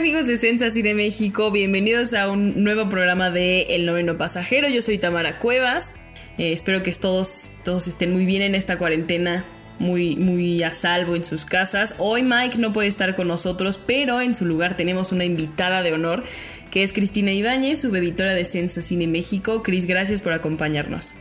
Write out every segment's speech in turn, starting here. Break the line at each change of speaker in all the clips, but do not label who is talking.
Amigos de Sensa Cine México, bienvenidos a un nuevo programa de El Noveno Pasajero. Yo soy Tamara Cuevas. Eh, espero que todos, todos estén muy bien en esta cuarentena, muy, muy a salvo en sus casas. Hoy Mike no puede estar con nosotros, pero en su lugar tenemos una invitada de honor, que es Cristina Ibáñez, subeditora de Sensa Cine México. Cris, gracias por acompañarnos.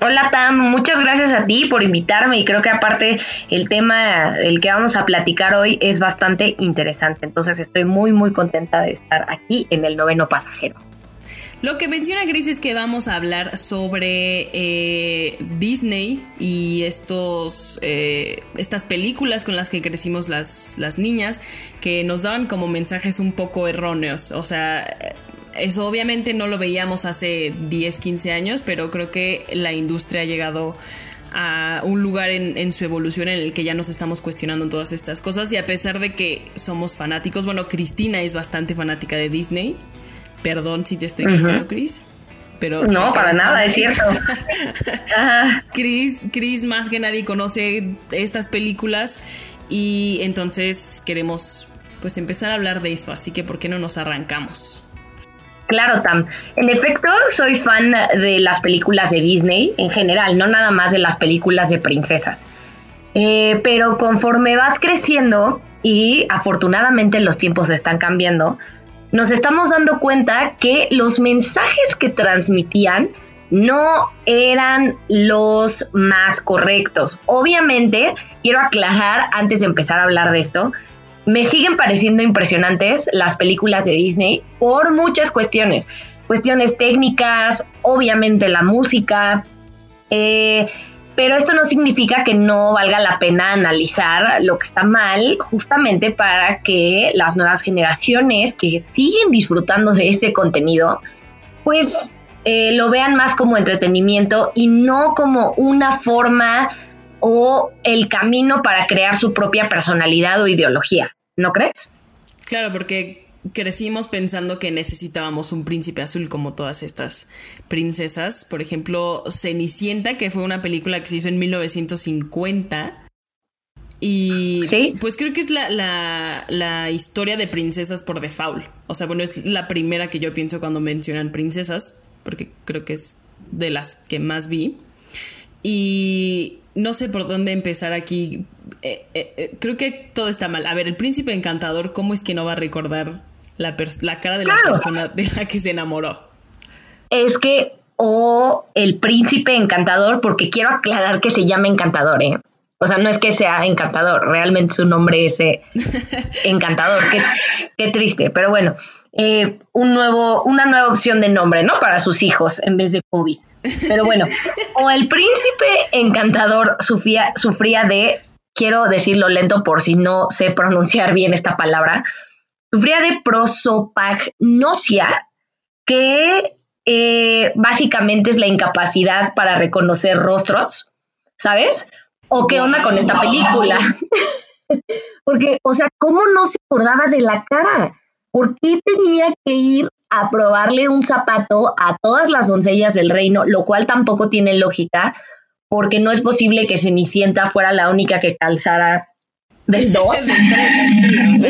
Hola Tam, muchas gracias a ti por invitarme y creo que aparte el tema del que vamos a platicar hoy es bastante interesante, entonces estoy muy muy contenta de estar aquí en el noveno pasajero.
Lo que menciona Gris es que vamos a hablar sobre eh, Disney y estos, eh, estas películas con las que crecimos las, las niñas que nos daban como mensajes un poco erróneos. O sea, eso obviamente no lo veíamos hace 10, 15 años, pero creo que la industria ha llegado a un lugar en, su evolución en el que ya nos estamos cuestionando todas estas cosas y a pesar de que somos fanáticos, bueno, Cristina es bastante fanática de Disney, perdón si te estoy quejando, Cris. Pero
no, para nada, es cierto.
Chris, Chris más que nadie conoce estas películas y entonces queremos pues empezar a hablar de eso, así que ¿por qué no nos arrancamos?
Claro, Tam. En efecto, soy fan de las películas de Disney en general, no nada más de las películas de princesas. Eh, pero conforme vas creciendo y afortunadamente los tiempos están cambiando, nos estamos dando cuenta que los mensajes que transmitían no eran los más correctos. Obviamente, quiero aclarar antes de empezar a hablar de esto, me siguen pareciendo impresionantes las películas de Disney por muchas cuestiones. Cuestiones técnicas, obviamente la música, eh, pero esto no significa que no valga la pena analizar lo que está mal, justamente para que las nuevas generaciones que siguen disfrutando de este contenido, pues eh, lo vean más como entretenimiento y no como una forma o el camino para crear su propia personalidad o ideología. ¿No crees?
Claro, porque crecimos pensando que necesitábamos un príncipe azul como todas estas princesas. Por ejemplo, Cenicienta, que fue una película que se hizo en 1950. Y ¿Sí? pues creo que es la, la, la, historia de princesas por default. O sea, bueno, es la primera que yo pienso cuando mencionan princesas, porque creo que es de las que más vi. Y no sé por dónde empezar aquí. Eh, eh, eh, creo que todo está mal. A ver, el príncipe encantador, ¿cómo es que no va a recordar la, la cara de la persona de la que se enamoró?
Es que, o el príncipe encantador, porque quiero aclarar que se llama encantador, ¿eh? O sea, no es que sea encantador, realmente su nombre es encantador. Qué, triste, pero bueno, un nuevo, una nueva opción de nombre, ¿no? Para sus hijos en vez de COVID. Pero bueno, o el príncipe encantador sufría, sufría de, quiero decirlo lento por si no sé pronunciar bien esta palabra, sufría de prosopagnosia, que eh, básicamente es la incapacidad para reconocer rostros, ¿sabes? ¿O qué onda con esta película? Porque, o sea, ¿cómo no se acordaba de la cara? ¿Por qué tenía que ir a probarle un zapato a todas las doncellas del reino, lo cual tampoco tiene lógica, porque no es posible que Cenicienta fuera la única que calzara del 2,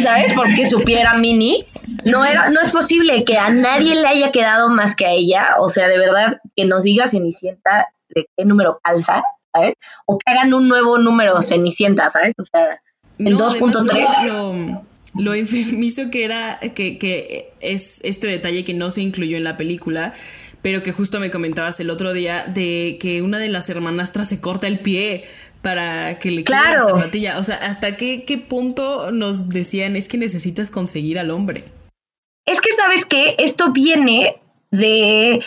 ¿sabes? Porque supiera Mini. No, era, no es posible que a nadie le haya quedado más que a ella. O sea, de verdad, que nos diga Cenicienta de qué número calza, ¿sabes? O que hagan un nuevo número Cenicienta, ¿sabes? O sea, el 2.3
lo enfermizo que era, que, que es este detalle que no se incluyó en la película, pero que justo me comentabas el otro día de que una de las hermanastras se corta el pie para que le quede la zapatilla. O sea, ¿hasta qué, qué punto nos decían es que necesitas conseguir al hombre?
Es que sabes que esto viene de eh,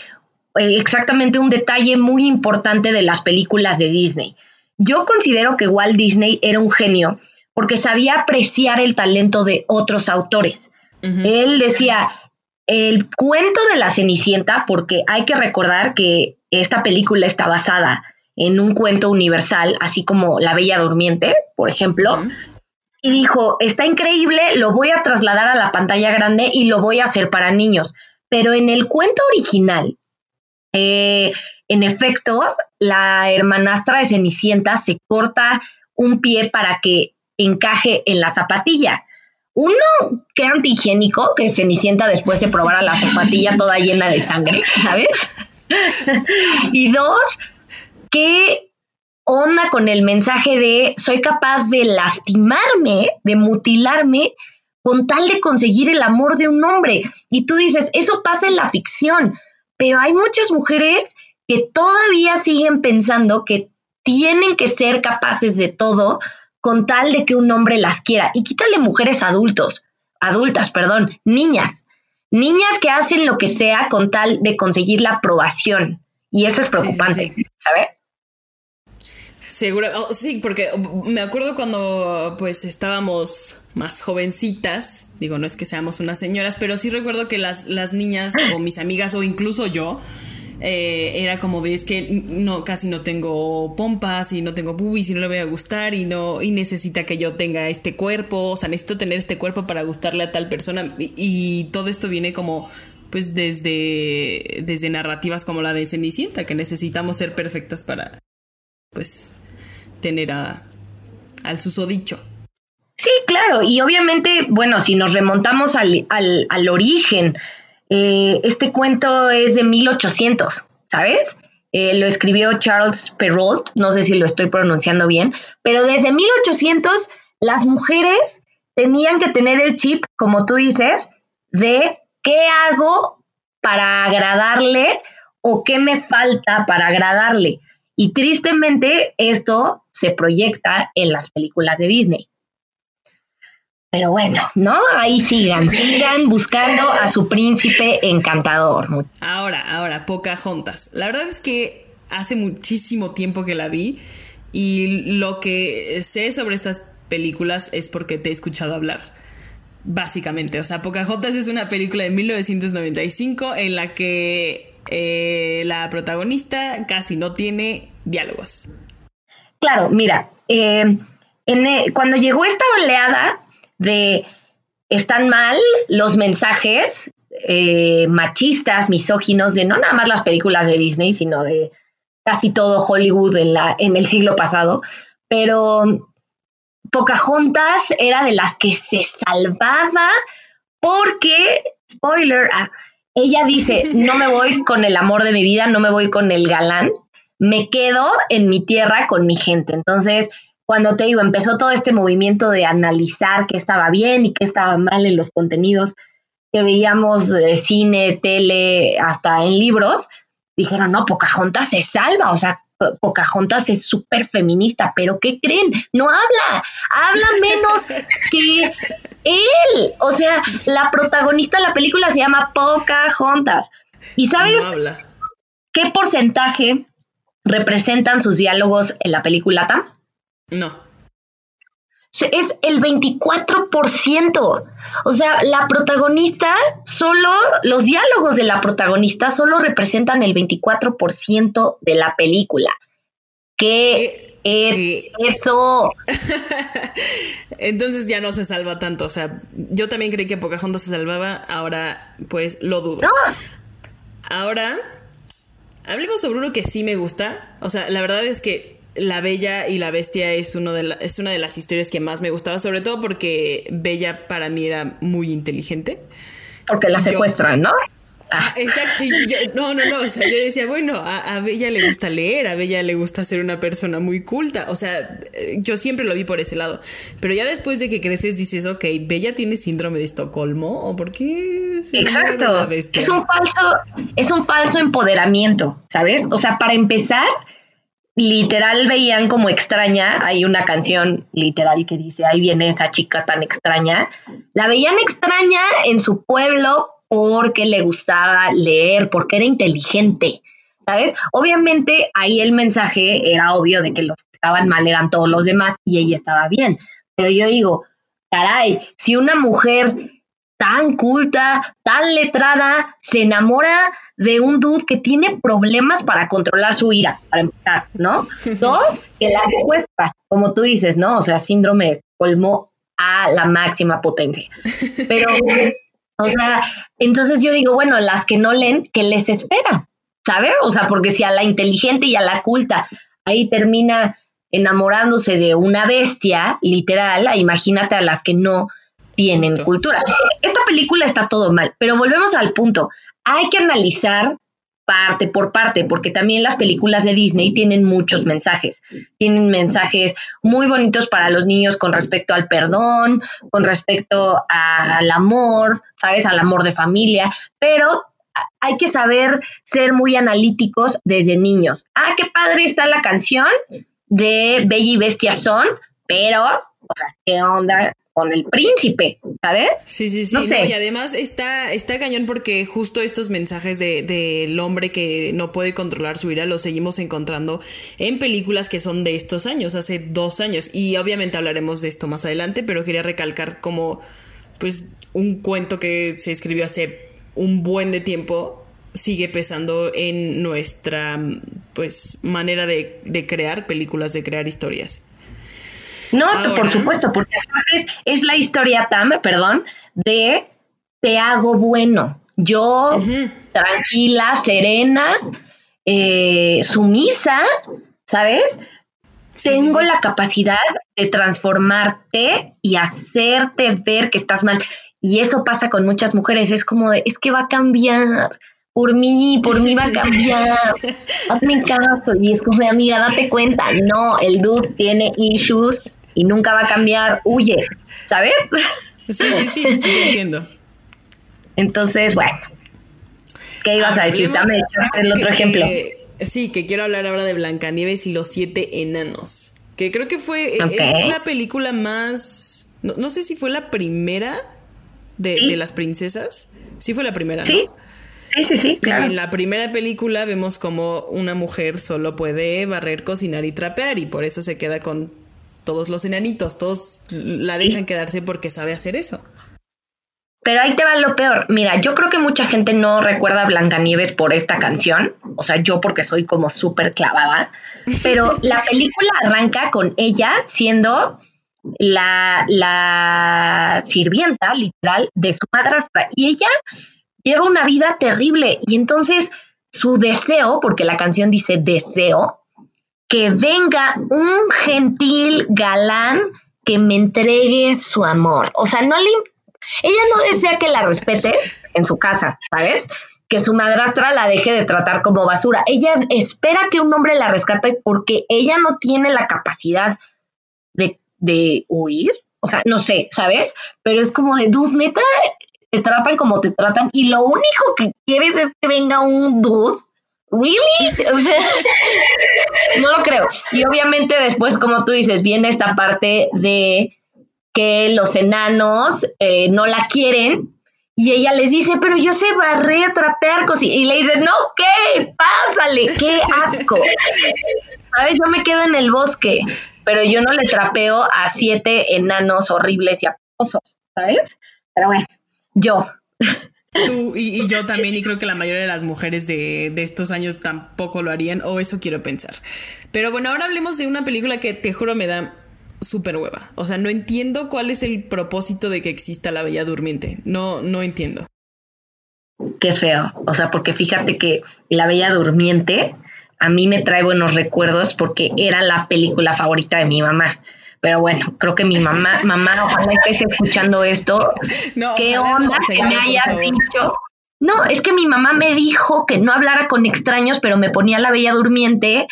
exactamente un detalle muy importante de las películas de Disney. Yo considero que Walt Disney era un genio porque sabía apreciar el talento de otros autores. Él decía, el cuento de la Cenicienta, porque hay que recordar que esta película está basada en un cuento universal, así como La Bella Durmiente, por ejemplo, y dijo, está increíble, lo voy a trasladar a la pantalla grande y lo voy a hacer para niños. Pero en el cuento original, eh, en efecto, la hermanastra de Cenicienta se corta un pie para que encaje en la zapatilla. Uno, qué antihigiénico que Cenicienta después se probara la zapatilla toda llena de sangre, ¿sabes? y dos, qué onda con el mensaje de soy capaz de lastimarme, de mutilarme con tal de conseguir el amor de un hombre. Y tú dices, eso pasa en la ficción, pero hay muchas mujeres que todavía siguen pensando que tienen que ser capaces de todo con tal de que un hombre las quiera. Y quítale mujeres adultos, adultas, perdón, niñas. Niñas que hacen lo que sea con tal de conseguir la aprobación. Y eso es preocupante, ¿sabes?
Seguro, oh, sí, porque me acuerdo cuando pues estábamos más jovencitas, digo, no es que seamos unas señoras, pero sí recuerdo que las, las niñas o mis amigas o incluso yo, eh, era como ves que no casi no tengo pompas y no tengo boobies y no le voy a gustar y no y necesita que yo tenga este cuerpo, o sea, necesito tener este cuerpo para gustarle a tal persona y, todo esto viene como pues desde desde narrativas como la de Cenicienta que necesitamos ser perfectas para pues tener a, al susodicho.
Sí, claro, y obviamente, bueno, si nos remontamos al, al, origen, eh, este cuento es de 1800, ¿sabes? Eh, lo escribió Charles Perrault, no sé si lo estoy pronunciando bien, pero desde 1800 las mujeres tenían que tener el chip, como tú dices, de qué hago para agradarle o qué me falta para agradarle. Y tristemente esto se proyecta en las películas de Disney. Pero bueno, ¿no? Ahí sigan, sigan buscando a su príncipe encantador.
Ahora, ahora, Pocahontas. La verdad es que hace muchísimo tiempo que la vi y lo que sé sobre estas películas es porque te he escuchado hablar. Básicamente, o sea, Pocahontas es una película de 1995 en la que eh, la protagonista casi no tiene diálogos.
Claro, mira, eh, eh, cuando llegó esta oleada de están mal los mensajes eh, machistas, misóginos, de no nada más las películas de Disney, sino de casi todo Hollywood en, la, en el siglo pasado, pero Pocahontas era de las que se salvaba porque, spoiler, ah, ella dice, no me voy con el amor de mi vida, no me voy con el galán, me quedo en mi tierra con mi gente. Entonces, cuando te digo, empezó todo este movimiento de analizar qué estaba bien y qué estaba mal en los contenidos que veíamos de cine, tele, hasta en libros, dijeron, no, Pocahontas se salva, o sea, Pocahontas es súper feminista, pero ¿qué creen? No habla, habla menos que él. O sea, la protagonista de la película se llama Pocahontas. ¿Y sabes qué porcentaje representan sus diálogos en la película Tam?
No.
Es el 24%. O sea, la protagonista, solo los diálogos de la protagonista solo representan el 24% de la película. ¿Qué, es eso?
Entonces ya no se salva tanto. O sea, yo también creí que Pocahontas se salvaba, ahora pues lo dudo. Ahora Hablemos sobre uno que sí me gusta. O sea, la verdad es que La Bella y la Bestia es, uno de es una de las historias que más me gustaba, sobre todo porque Bella para mí era muy inteligente.
Porque la secuestran, ¿no?
Ah, exacto. no, no, no. O sea, yo decía, bueno, a, Bella le gusta leer, a Bella le gusta ser una persona muy culta. O sea, yo siempre lo vi por ese lado. Pero ya después de que creces dices, ok, Bella tiene síndrome de Estocolmo, ¿o por qué?
Exacto. Es un falso, es un falso empoderamiento, ¿sabes? O sea, para empezar, literal veían como extraña. Hay una canción literal que dice, ahí viene esa chica tan extraña. La veían extraña en su pueblo porque le gustaba leer, porque era inteligente, ¿sabes? Obviamente ahí el mensaje era obvio de que los que estaban mal eran todos los demás y ella estaba bien. Pero yo digo, caray, si una mujer tan culta, tan letrada, se enamora de un dude que tiene problemas para controlar su ira, para empezar, ¿no? Dos, que la secuestra, como tú dices, ¿no? O sea, síndrome colmo a la máxima potencia. Pero, o sea, entonces yo digo, bueno, las que no leen, ¿qué les espera? ¿Sabes? O sea, porque si a la inteligente y a la culta ahí termina enamorándose de una bestia, literal, imagínate a las que no tienen cultura. Esta película está todo mal, pero volvemos al punto. Hay que analizar parte por parte, porque también las películas de Disney tienen muchos mensajes. Tienen mensajes muy bonitos para los niños con respecto al perdón, con respecto al amor, ¿sabes? Al amor de familia, pero hay que saber ser muy analíticos desde niños. Ah, qué padre está la canción de Bella y Bestia son, pero, o sea, ¿qué onda con el príncipe, ¿sabes?
Sí, sí, sí. No sé. y además está, está cañón porque justo estos mensajes del de, hombre que no puede controlar su ira los seguimos encontrando en películas que son de estos años, hace dos años. Y obviamente hablaremos de esto más adelante, pero quería recalcar como, pues, un cuento que se escribió hace un buen de tiempo sigue pesando en nuestra, pues, manera de, de crear películas, de crear historias.
No, por supuesto, porque es la historia, Tam, perdón, de te hago bueno. Yo, tranquila, serena, eh, sumisa, ¿sabes? Tengo la capacidad de transformarte y hacerte ver que estás mal. Y eso pasa con muchas mujeres. Es como de, es que va a cambiar. Por mí, por mí va a cambiar. Hazme caso. Y es como amiga, date cuenta. No, el dude tiene issues y nunca va a cambiar, huye, ¿sabes?
Sí, sí, sí, sí, entiendo.
Entonces, bueno, ¿qué ibas a decir? Dame el otro ejemplo.
sí, que quiero hablar ahora de Blancanieves y los siete enanos. Que creo que fue es la película más. No, sé si fue la primera de, las princesas. Sí, fue la primera.
Sí. Sí, sí, sí, claro.
En la primera película vemos como una mujer solo puede barrer, cocinar y trapear y por eso se queda con todos los enanitos, todos la dejan quedarse porque sabe hacer eso.
Pero ahí te va lo peor. Mira, yo creo que mucha gente no recuerda a Blancanieves por esta canción. O sea, yo porque soy como súper clavada. Pero la película arranca con ella siendo la, la sirvienta, literal, de su madrastra. Y ella lleva una vida terrible. Y entonces su deseo, porque la canción dice deseo, que venga un gentil galán que me entregue su amor. O sea, no le, ella no desea que la respete en su casa, ¿sabes? Que su madrastra la deje de tratar como basura. Ella espera que un hombre la rescate porque ella no tiene la capacidad de, de huir. O sea, no sé, ¿sabes? Pero es como de, dude, neta, te tratan como te tratan y lo único que quieres es que venga un dude ¿Really? O sea, no lo creo. Y obviamente después, como tú dices, viene esta parte de que los enanos eh, no la quieren y ella les dice, pero yo sé barrer, trapear, cosas. Y le dice, no, ¿qué? Pásale, qué asco. ¿Sabes? Yo me quedo en el bosque, pero yo no le trapeo a siete enanos horribles y aposos, ¿sabes? Pero bueno, yo.
Tú y, yo también, y creo que la mayoría de las mujeres de, estos años tampoco lo harían, o eso quiero pensar. Pero bueno, ahora hablemos de una película que te juro me da súper hueva. O sea, no entiendo cuál es el propósito de que exista la Bella Durmiente. No, no entiendo.
Qué feo. O sea, porque fíjate que la Bella Durmiente a mí me trae buenos recuerdos porque era la película favorita de mi mamá. Pero bueno, creo que mi mamá, mamá, ojalá estés escuchando esto. ¿Qué onda que me hayas dicho? No, es que mi mamá me dijo que no hablara con extraños, pero me ponía la bella durmiente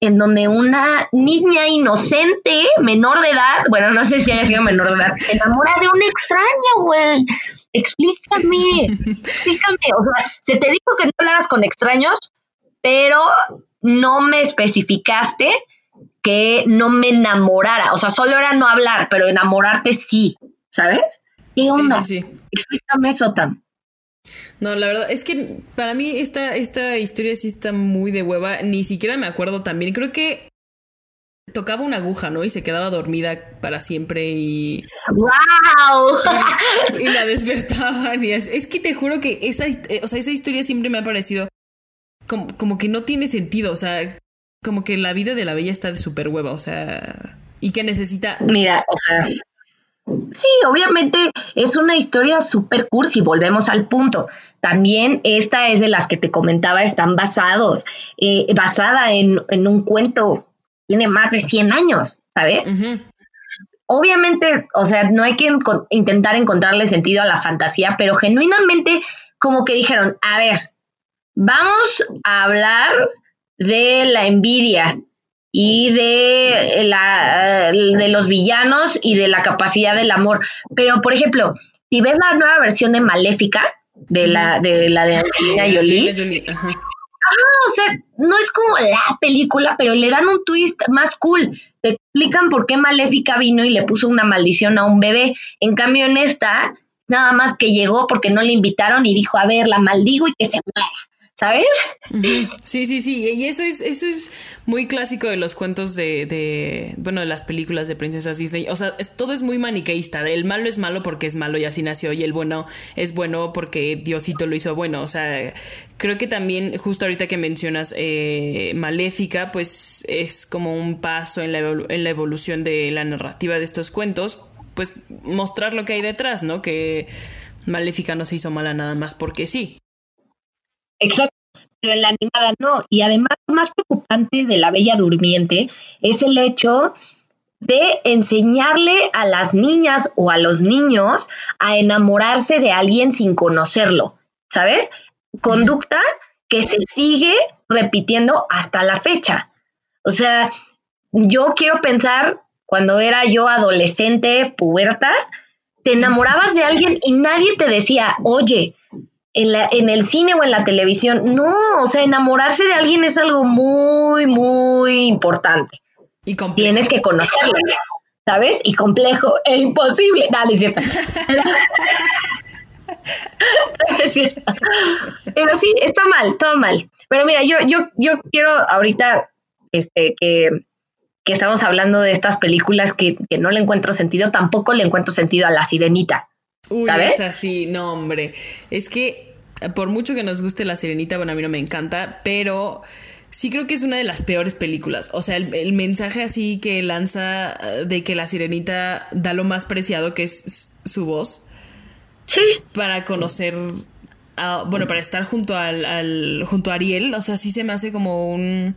en donde una niña inocente, menor de edad, bueno, no sé si haya sido menor de edad, se enamora de una extraña, güey. Explícame, explícame. O sea, se te dijo que no hablaras con extraños, pero no me especificaste que no me enamorara. O sea, solo era no hablar, pero enamorarte sí, ¿sabes? ¿Qué onda? Sí, sí, sí. Explícame eso, Tam.
No, la verdad es que para mí esta, esta historia sí está muy de hueva. Ni siquiera me acuerdo también. Creo que tocaba una aguja, ¿no? Y se quedaba dormida para siempre y...
¡Wow!
Y, la despertaban. Y es, que te juro que esa, eh, o sea, esa historia siempre me ha parecido como, como que no tiene sentido. O sea, como que la vida de la bella está de súper hueva. O sea, y que necesita...
Mira, o sea... Sí, obviamente es una historia súper cursi, volvemos al punto. También esta es de las que te comentaba, están basados, eh, basada en, un cuento, tiene más de 100 años, ¿sabes? Obviamente, o sea, no hay que intentar encontrarle sentido a la fantasía, pero genuinamente como que dijeron, a ver, vamos a hablar de la envidia, y de, la, de los villanos y de la capacidad del amor. Pero, por ejemplo, si ves la nueva versión de Maléfica, de la de, la de Angelina Jolie, Ah, o sea, no es como la película, pero le dan un twist más cool. Te explican por qué Maléfica vino y le puso una maldición a un bebé. En cambio, en esta, nada más que llegó porque no le invitaron y dijo, a ver, la maldigo y que se muera. ¿Sabes?
Sí, sí, sí. Y eso es, eso es muy clásico de los cuentos de, de bueno, de las películas de princesas Disney. O sea, todo es muy maniqueísta. El malo es malo porque es malo y así nació. Y el bueno es bueno porque Diosito lo hizo bueno. O sea, creo que también, justo ahorita que mencionas eh, Maléfica, pues es como un paso en la, en la evolución de la narrativa de estos cuentos. Pues mostrar lo que hay detrás, ¿no? Que Maléfica no se hizo mala nada más porque sí.
Exacto, pero en la animada no. Y además, más preocupante de la Bella Durmiente es el hecho de enseñarle a las niñas o a los niños a enamorarse de alguien sin conocerlo, ¿sabes? Conducta que se sigue repitiendo hasta la fecha. O sea, yo quiero pensar cuando era yo adolescente, puberta, te enamorabas de alguien y nadie te decía, oye, en, la, en el cine o en la televisión. No, o sea, enamorarse de alguien es algo muy, muy importante.
Y
Tienes que conocerlo, ¿sabes? Y complejo e imposible. Dale, cierto. es cierto. Pero sí, está mal, todo mal. Pero mira, yo, yo, yo quiero ahorita este, que, que estamos hablando de estas películas que, que no le encuentro sentido, tampoco le encuentro sentido a La Sirenita.
Uy, ¿sabes? Es así, no, hombre. Es que por mucho que nos guste La Sirenita, bueno, a mí no me encanta, pero sí creo que es una de las peores películas. O sea, el, mensaje así que lanza eh, de que La Sirenita da lo más preciado que es su voz.
Sí.
Para conocer. bueno, para estar junto al, junto a Ariel. O sea, sí se me hace como un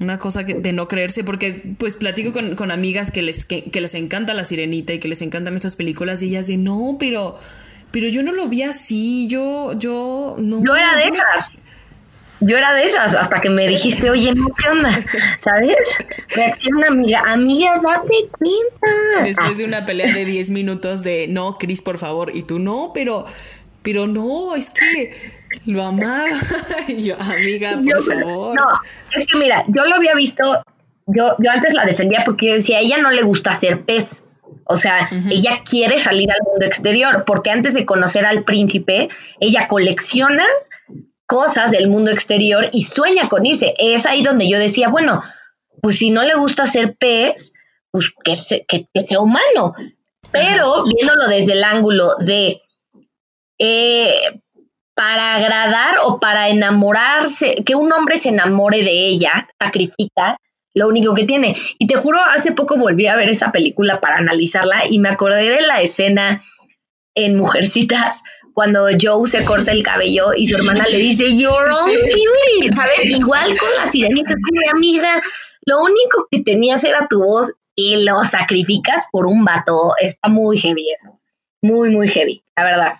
una cosa que, de no creerse, porque pues platico con, amigas que les, que, les encanta la sirenita y que les encantan estas películas y ellas de no, pero, pero yo no lo vi así, yo, yo no.
Yo era de esas. Yo era de esas, hasta que me dijiste, oye, no, ¿qué onda? ¿Sabes? Reacción amiga, amiga, date cuenta.
Después de una pelea de 10 minutos de, no, Cris, por favor, y tú, no, pero, pero no, es que lo amaba. yo, amiga, por favor.
No, es que mira, yo lo había visto, yo, yo antes la defendía porque yo decía, a ella no le gusta ser pez. O sea, ella quiere salir al mundo exterior, porque antes de conocer al príncipe, ella colecciona cosas del mundo exterior y sueña con irse. Es ahí donde yo decía, bueno, pues si no le gusta ser pez, pues que, que, sea humano. Pero viéndolo desde el ángulo de eh, para agradar o para enamorarse, que un hombre se enamore de ella, sacrifica lo único que tiene. Y te juro, hace poco volví a ver esa película para analizarla y me acordé de la escena en Mujercitas cuando Joe se corta el cabello y su hermana le dice, You're on ¿sabes? Igual con la sirenita, mi amiga, lo único que tenías era tu voz y lo sacrificas por un vato. Está muy heavy eso. Muy, muy heavy, la verdad.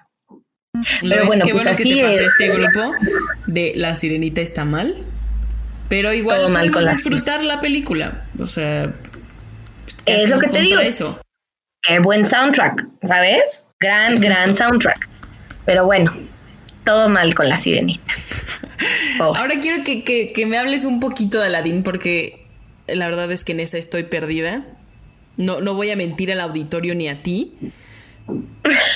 Pero bueno, pues así que te pase este grupo de La Sirenita está mal, pero igual podemos disfrutar la película. O sea,
es lo que te digo. Eso? Qué buen soundtrack, ¿sabes? Gran, gran soundtrack. Pero bueno, todo mal con La Sirenita.
Ahora quiero que, que me hables un poquito de Aladdin porque la verdad es que en esa estoy perdida. No, no voy a mentir al auditorio ni a ti.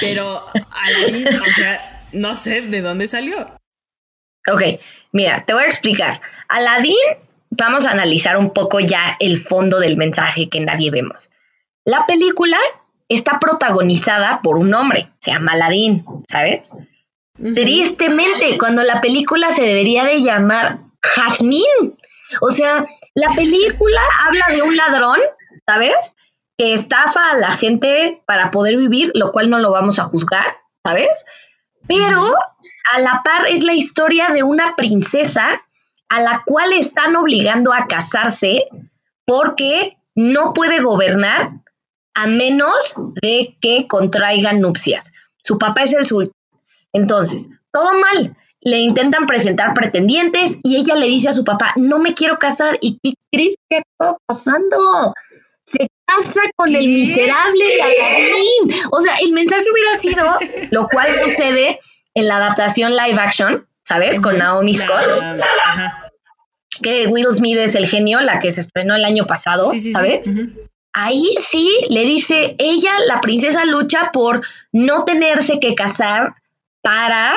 Pero Aladdin, o sea, no sé de dónde salió.
Ok, mira, te voy a explicar. Aladdin vamos a analizar un poco ya el fondo del mensaje que nadie vemos. La película está protagonizada por un hombre, se llama Aladdin, ¿sabes? Tristemente, cuando la película se debería de llamar Jasmine. O sea, la película habla de un ladrón, ¿sabes? Que estafa a la gente para poder vivir, lo cual no lo vamos a juzgar, ¿sabes? Pero a la par es la historia de una princesa a la cual están obligando a casarse porque no puede gobernar a menos de que contraigan nupcias. Su papá es el sultán. Entonces, todo mal. Le intentan presentar pretendientes y ella le dice a su papá, no me quiero casar. ¿Y qué crees que está pasando? Se casa con el miserable de O sea, el mensaje hubiera sido, lo cual sucede en la adaptación live action, ¿sabes? Con Naomi Scott. Que Will Smith es el genio, la que se estrenó el año pasado, ¿sabes? Ahí sí le dice, ella, la princesa, lucha por no tenerse que casar para,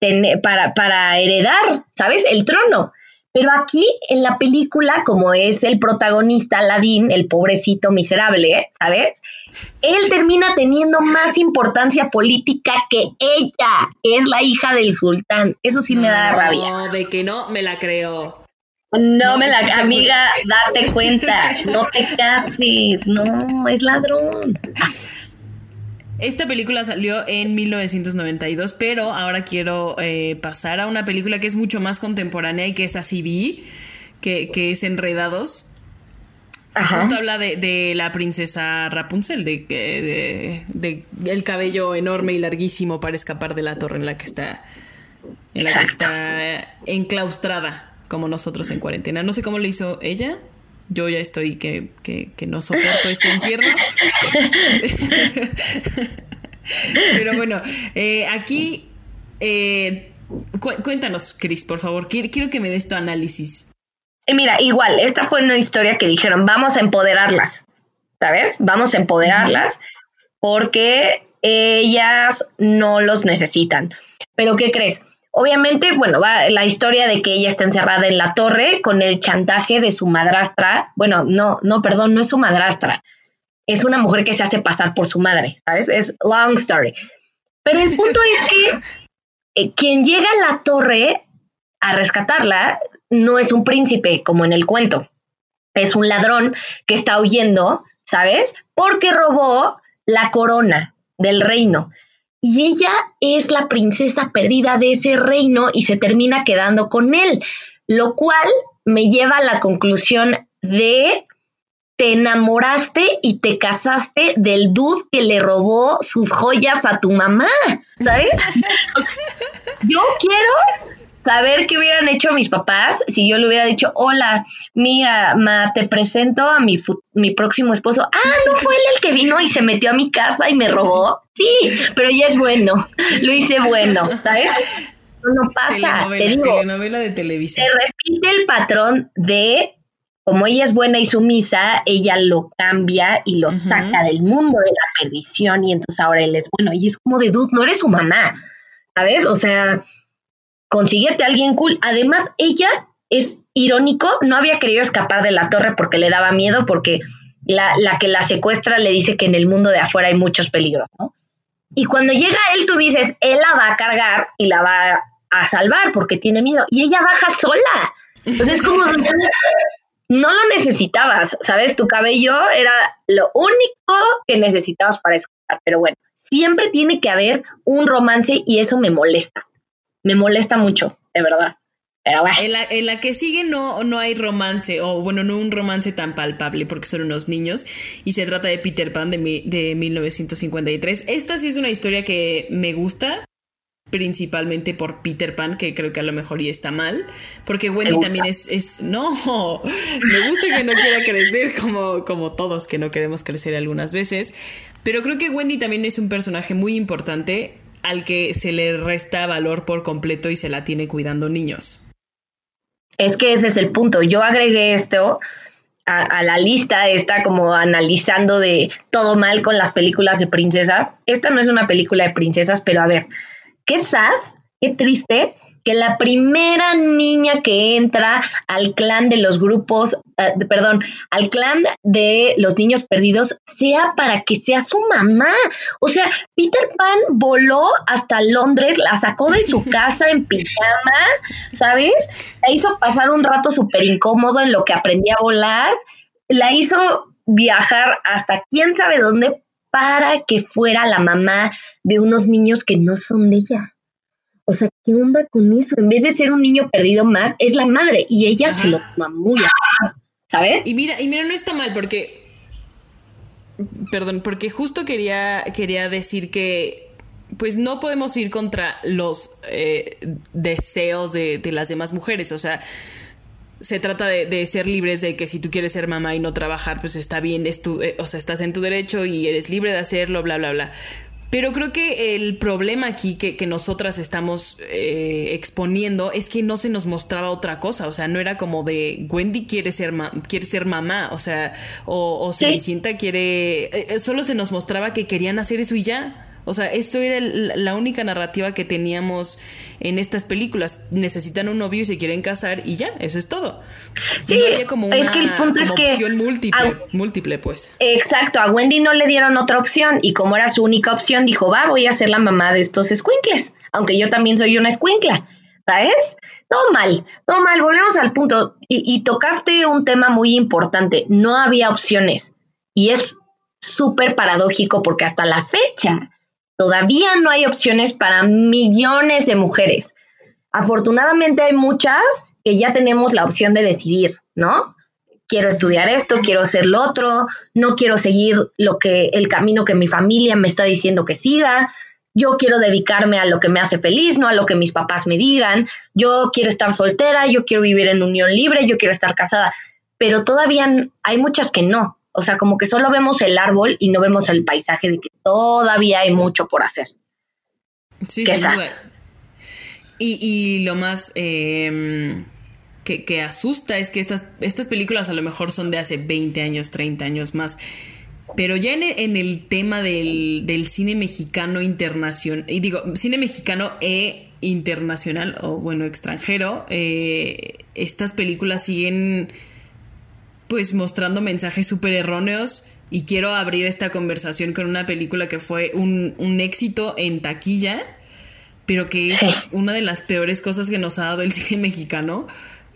tener, para, para heredar, ¿sabes? El trono. Pero aquí en la película, como es el protagonista Aladdin, el pobrecito miserable, ¿sabes? Él termina teniendo más importancia política que ella, que es la hija del sultán. Eso sí me da rabia.
No, de que no, me la creo.
No, me la, amiga, date cuenta, no te cases, no, es ladrón.
Esta película salió en 1992, pero ahora quiero eh, pasar a una película que es mucho más contemporánea y que es así vi, que, que es Enredados. Ajá. Justo habla de, la princesa Rapunzel, de, de, de, el cabello enorme y larguísimo para escapar de la torre en la que está, en la que está enclaustrada como nosotros en cuarentena. No sé cómo lo hizo ella. Yo ya estoy que, que, que no soporto este encierro. Pero bueno, eh, aquí eh, cuéntanos, Cris, por favor. Quiero, que me des tu análisis.
Y mira, igual, esta fue una historia que dijeron, vamos a empoderarlas, ¿sabes? Vamos a empoderarlas porque ellas no los necesitan. Pero ¿qué crees? Obviamente, bueno, va la historia de que ella está encerrada en la torre con el chantaje de su madrastra. Bueno, no, no, perdón, no es su madrastra. Es una mujer que se hace pasar por su madre, ¿sabes? Es long story. Pero el punto es que eh, quien llega a la torre a rescatarla no es un príncipe como en el cuento. Es un ladrón que está huyendo, ¿sabes? Porque robó la corona del reino y ella es la princesa perdida de ese reino y se termina quedando con él, lo cual me lleva a la conclusión de te enamoraste y te casaste del dude que le robó sus joyas a tu mamá, ¿sabes? yo quiero saber qué hubieran hecho mis papás si yo le hubiera dicho, hola, mira, ma, te presento a mi, mi próximo esposo. Ah, no fue él el que vino y se metió a mi casa y me robó. Sí, pero ya es bueno, lo hice bueno, ¿sabes? No, pasa, te digo.
Telenovela de televisión.
Se repite el patrón de como ella es buena y sumisa, ella lo cambia y lo saca del mundo de la perdición y entonces ahora él es bueno. Y es como de, dude, no eres su mamá, ¿sabes? O sea, consíguete a alguien cool. Además, ella es irónico, no había querido escapar de la torre porque le daba miedo, porque la, que la secuestra le dice que en el mundo de afuera hay muchos peligros, ¿no? Y cuando llega él, tú dices, él la va a cargar y la va a salvar porque tiene miedo. Y ella baja sola. Entonces es como, no lo necesitabas, ¿sabes? Tu cabello era lo único que necesitabas para escapar. Pero bueno, siempre tiene que haber un romance y eso me molesta me molesta mucho, de verdad. Pero bueno.
en, la, que sigue no, no hay romance, o bueno, no un romance tan palpable porque son unos niños y se trata de Peter Pan de, de 1953. Esta sí es una historia que me gusta, principalmente por Peter Pan, que creo que a lo mejor ya está mal, porque Wendy también es, es, no, me gusta que no quiera crecer como, como todos que no queremos crecer algunas veces, pero creo que Wendy también es un personaje muy importante al que se le resta valor por completo y se la tiene cuidando niños.
Es que ese es el punto. Yo agregué esto a, la lista, está como analizando de todo mal con las películas de princesas. Esta no es una película de princesas, pero a ver, qué sad, qué triste que la primera niña que entra al clan de los grupos, eh, perdón, al clan de los niños perdidos sea para que sea su mamá. O sea, Peter Pan voló hasta Londres, la sacó de su casa en pijama, ¿sabes? La hizo pasar un rato súper incómodo en lo que aprendía a volar, la hizo viajar hasta quién sabe dónde para que fuera la mamá de unos niños que no son de ella. O sea, ¿qué onda con eso? En vez de ser un niño perdido más, es la madre y ella se lo toma muy a ¿sabes?
Y mira, y mira, no está mal porque perdón, porque justo quería quería decir que pues no podemos ir contra los eh, deseos de, las demás mujeres, o sea, se trata de, ser libres de que si tú quieres ser mamá y no trabajar, pues está bien, es tu, eh, o sea, estás en tu derecho y eres libre de hacerlo, bla, bla, bla. Pero creo que el problema aquí que, que nosotras estamos eh, exponiendo es que no se nos mostraba otra cosa. O sea, no era como de Wendy quiere ser, quiere ser mamá, o sea, o, o Cenicienta quiere. Eh, solo se nos mostraba que querían hacer eso y ya. O sea, esto era la única narrativa que teníamos en estas películas. Necesitan un novio y se quieren casar y ya, eso es todo.
Sí, como es que el punto es que
opción múltiple, múltiple, pues.
Exacto, a Wendy no le dieron otra opción y como era su única opción, dijo, va, voy a ser la mamá de estos squinkles, aunque yo también soy una escuincla. ¿Sabes? Todo mal, todo mal. Volvemos al punto. y tocaste un tema muy importante. No había opciones. Y es súper paradójico porque hasta la fecha Todavía no hay opciones para millones de mujeres. Afortunadamente hay muchas que ya tenemos la opción de decidir, ¿no? Quiero estudiar esto, quiero hacer lo otro, no quiero seguir lo que el camino que mi familia me está diciendo que siga. Yo quiero dedicarme a lo que me hace feliz, no a lo que mis papás me digan. Yo quiero estar soltera, yo quiero vivir en unión libre, yo quiero estar casada. Pero todavía hay muchas que no. O sea, como que solo vemos el árbol y no vemos el paisaje de que todavía hay mucho por hacer.
Sí, sí. Y, y, lo más em, que, asusta es que estas, estas películas a lo mejor son de hace 20 años, 30 años más. Pero ya en el, tema del, del, cine mexicano internacional, y digo, cine mexicano e internacional, o bueno, extranjero, eh, estas películas siguen pues mostrando mensajes súper erróneos y quiero abrir esta conversación con una película que fue un, éxito en taquilla, pero que es una de las peores cosas que nos ha dado el cine mexicano.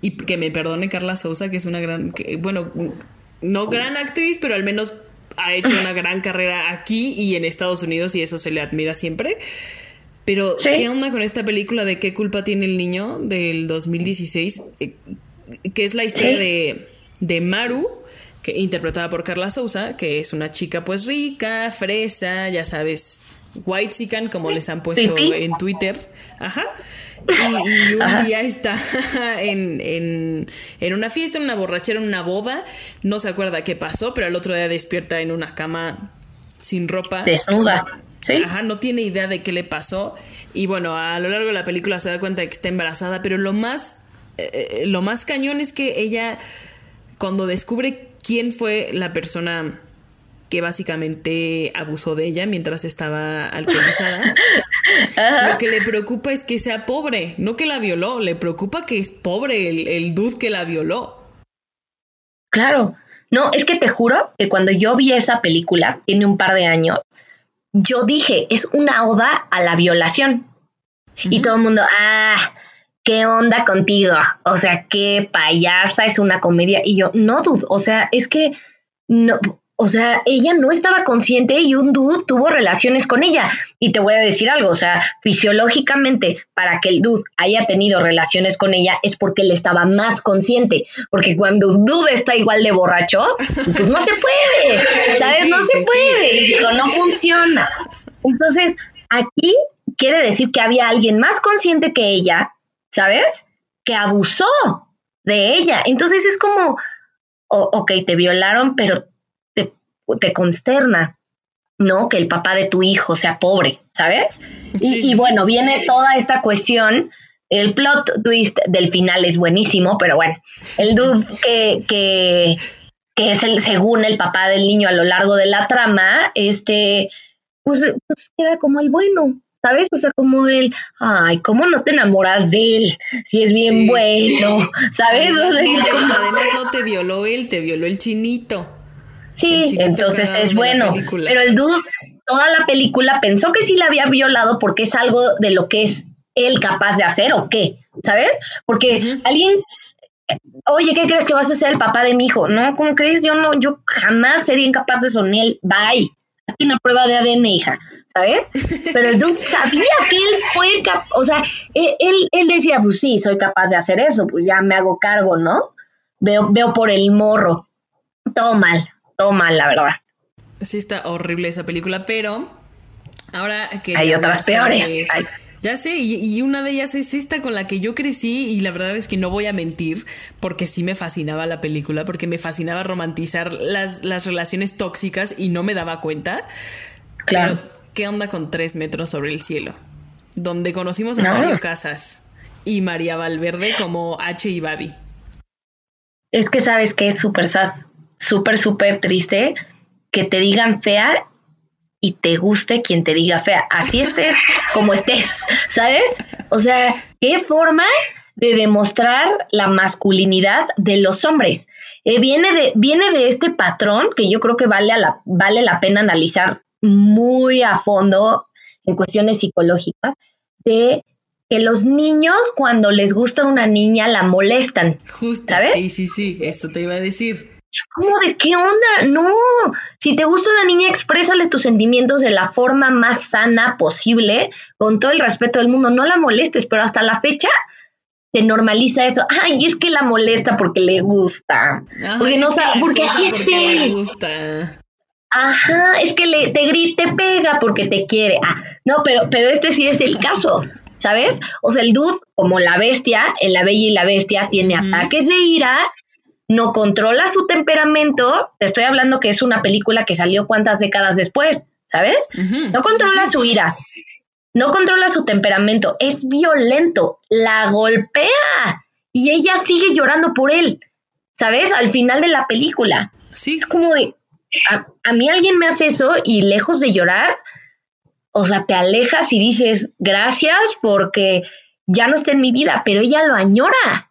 Y que me perdone Carla Sousa, que es una gran, bueno, no gran actriz, pero al menos ha hecho una gran carrera aquí y en Estados Unidos y eso se le admira siempre. Pero, ¿qué onda con esta película de qué culpa tiene el niño del 2016? Eh, que es la historia de de Maru, que interpretada por Carla Souza, que es una chica pues rica, fresa, ya sabes, white sican como les han puesto en Twitter. Ajá. Y, un día está en, en, en, una fiesta, en una borrachera, en una boda. No se acuerda qué pasó, pero el otro día despierta en una cama sin ropa.
Desnuda. Sí.
Ajá, no tiene idea de qué le pasó. Y bueno, a lo largo de la película se da cuenta de que está embarazada, pero lo más, eh, eh, lo más cañón es que ella cuando descubre quién fue la persona que básicamente abusó de ella mientras estaba alcoholizada. Lo que le preocupa es que sea pobre, no que la violó, le preocupa que es pobre el, el dude que la violó.
Claro, no, es que te juro que cuando yo vi esa película, tiene un par de años, yo dije, es una oda a la violación. Y todo el mundo, ah, ¿qué onda contigo? O sea, qué payasa, es una comedia. Y yo, no, dude, o sea, es que no, o sea, ella no estaba consciente y un dude tuvo relaciones con ella. Y te voy a decir algo, o sea, fisiológicamente, para que el dude haya tenido relaciones con ella es porque él estaba más consciente. Porque cuando un dude está igual de borracho, pues no se puede, ¿sabes? no se puede, no funciona. Entonces, aquí quiere decir que había alguien más consciente que ella ¿sabes? Que abusó de ella. Entonces es como, ok, te violaron, pero te, te, consterna, ¿no? Que el papá de tu hijo sea pobre, ¿sabes? y, bueno, viene toda esta cuestión. El plot twist del final es buenísimo, pero bueno, el dude que, que, que es el, según el papá del niño a lo largo de la trama, este, pues, pues queda como el bueno, ¿sabes? O sea, como él, ay, ¿cómo no te enamoras de él? Si es bien bueno, ¿sabes?
Además, no te violó él, te violó el chinito.
Sí, entonces es bueno. Pero el dude, toda la película pensó que sí la había violado porque es algo de lo que es él capaz de hacer o qué, ¿sabes? Porque alguien oye, ¿qué crees que vas a ser el papá de mi hijo? No, ¿cómo crees? Yo no, yo jamás sería incapaz de soñar. Bye. Hazte una prueba de ADN, hija, ¿sabes? Pero el dude sabía que él fue capaz, o sea, él, él, decía, pues sí, soy capaz de hacer eso, pues ya me hago cargo, ¿no? Veo, veo por el morro. Todo mal, todo mal, la verdad.
Sí, está horrible esa película, pero ahora que...
Hay otras peores.
Ya sé, y, una de ellas es esta con la que yo crecí y la verdad es que no voy a mentir porque sí me fascinaba la película, porque me fascinaba romantizar las, las relaciones tóxicas y no me daba cuenta.
Claro.
¿Qué onda con tres metros sobre el cielo? Donde conocimos a Mario Casas y María Valverde como H y Babi.
Es que sabes que es súper sad, súper, súper triste que te digan fea y te guste quien te diga fea. Así estés como estés, ¿sabes? O sea, qué forma de demostrar la masculinidad de los hombres. Eh, viene, de, viene de este patrón que yo creo que vale, la, vale la pena analizar muy a fondo en cuestiones psicológicas, de que los niños cuando les gusta una niña la molestan.
Justo, ¿sabes? Sí, sí, sí, esto te iba a decir.
¿Cómo de qué onda? No, si te gusta una niña, exprésale tus sentimientos de la forma más sana posible, con todo el respeto del mundo, no la molestes, pero hasta la fecha se normaliza eso. Ay, es que la molesta porque le gusta. porque no sabe, porque así es
le gusta.
Ajá, es que le, te grite, pega porque te quiere. Ah, no, pero, pero este sí es el caso. ¿Sabes? O sea, el dude, como la bestia, en La Bella y la Bestia, tiene ataques de ira no controla su temperamento, te estoy hablando que es una película que salió cuántas décadas después, ¿sabes? no controla su ira, no controla su temperamento, es violento, la golpea y ella sigue llorando por él, ¿sabes? Al final de la película.
Sí.
Es como de, a, a mí alguien me hace eso y lejos de llorar, o sea, te alejas y dices, gracias porque ya no está en mi vida, pero ella lo añora.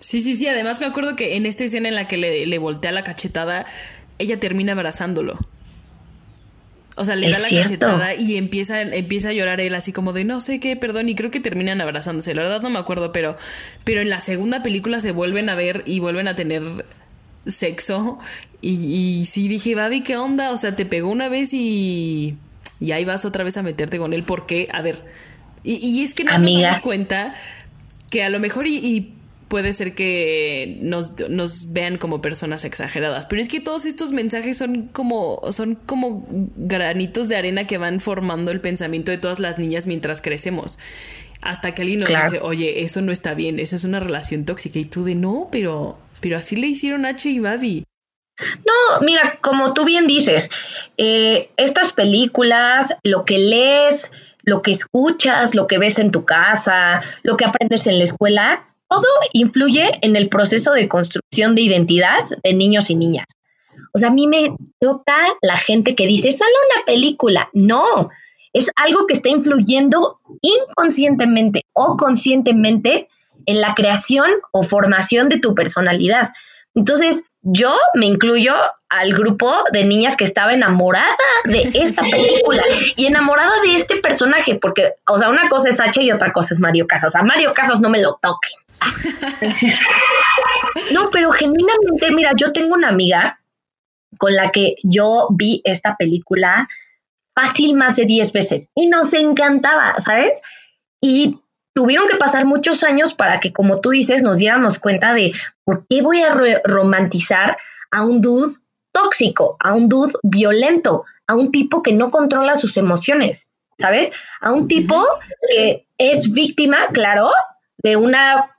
Sí, sí, sí. Además me acuerdo que en esta escena en la que le, le voltea la cachetada, ella termina abrazándolo. O sea, le da la cachetada y empieza, empieza a llorar él así como de no sé qué, perdón, y creo que terminan abrazándose. La verdad no me acuerdo, pero, pero en la segunda película se vuelven a ver y vuelven a tener sexo. Y, y sí dije, Babi, ¿qué onda? O sea, te pegó una vez y, y ahí vas otra vez a meterte con él. ¿Por qué? A ver. Y, y es que no nos damos cuenta que a lo mejor y puede ser que nos, nos, vean como personas exageradas. Pero es que todos estos mensajes son como, son como granitos de arena que van formando el pensamiento de todas las niñas mientras crecemos. Hasta que alguien nos dice, oye, eso no está bien, eso es una relación tóxica. Y tú de no, pero, pero así le hicieron H y Buddy.
No, mira, como tú bien dices, eh, estas películas, lo que lees, lo que escuchas, lo que ves en tu casa, lo que aprendes en la escuela, todo influye en el proceso de construcción de identidad de niños y niñas. O sea, a mí me toca la gente que dice, sale una película. No, es algo que está influyendo inconscientemente o conscientemente en la creación o formación de tu personalidad. Entonces, yo me incluyo al grupo de niñas que estaba enamorada de esta película y enamorada de este personaje, porque, o sea, una cosa es H y otra cosa es Mario Casas. A Mario Casas no me lo toquen. no, pero genuinamente, mira, yo tengo una amiga con la que yo vi esta película fácil más de 10 veces y nos encantaba, ¿sabes? Y tuvieron que pasar muchos años para que, como tú dices, nos diéramos cuenta de por qué voy a romantizar a un dude tóxico, a un dude violento, a un tipo que no controla sus emociones, ¿sabes? A un tipo que es víctima, claro, de una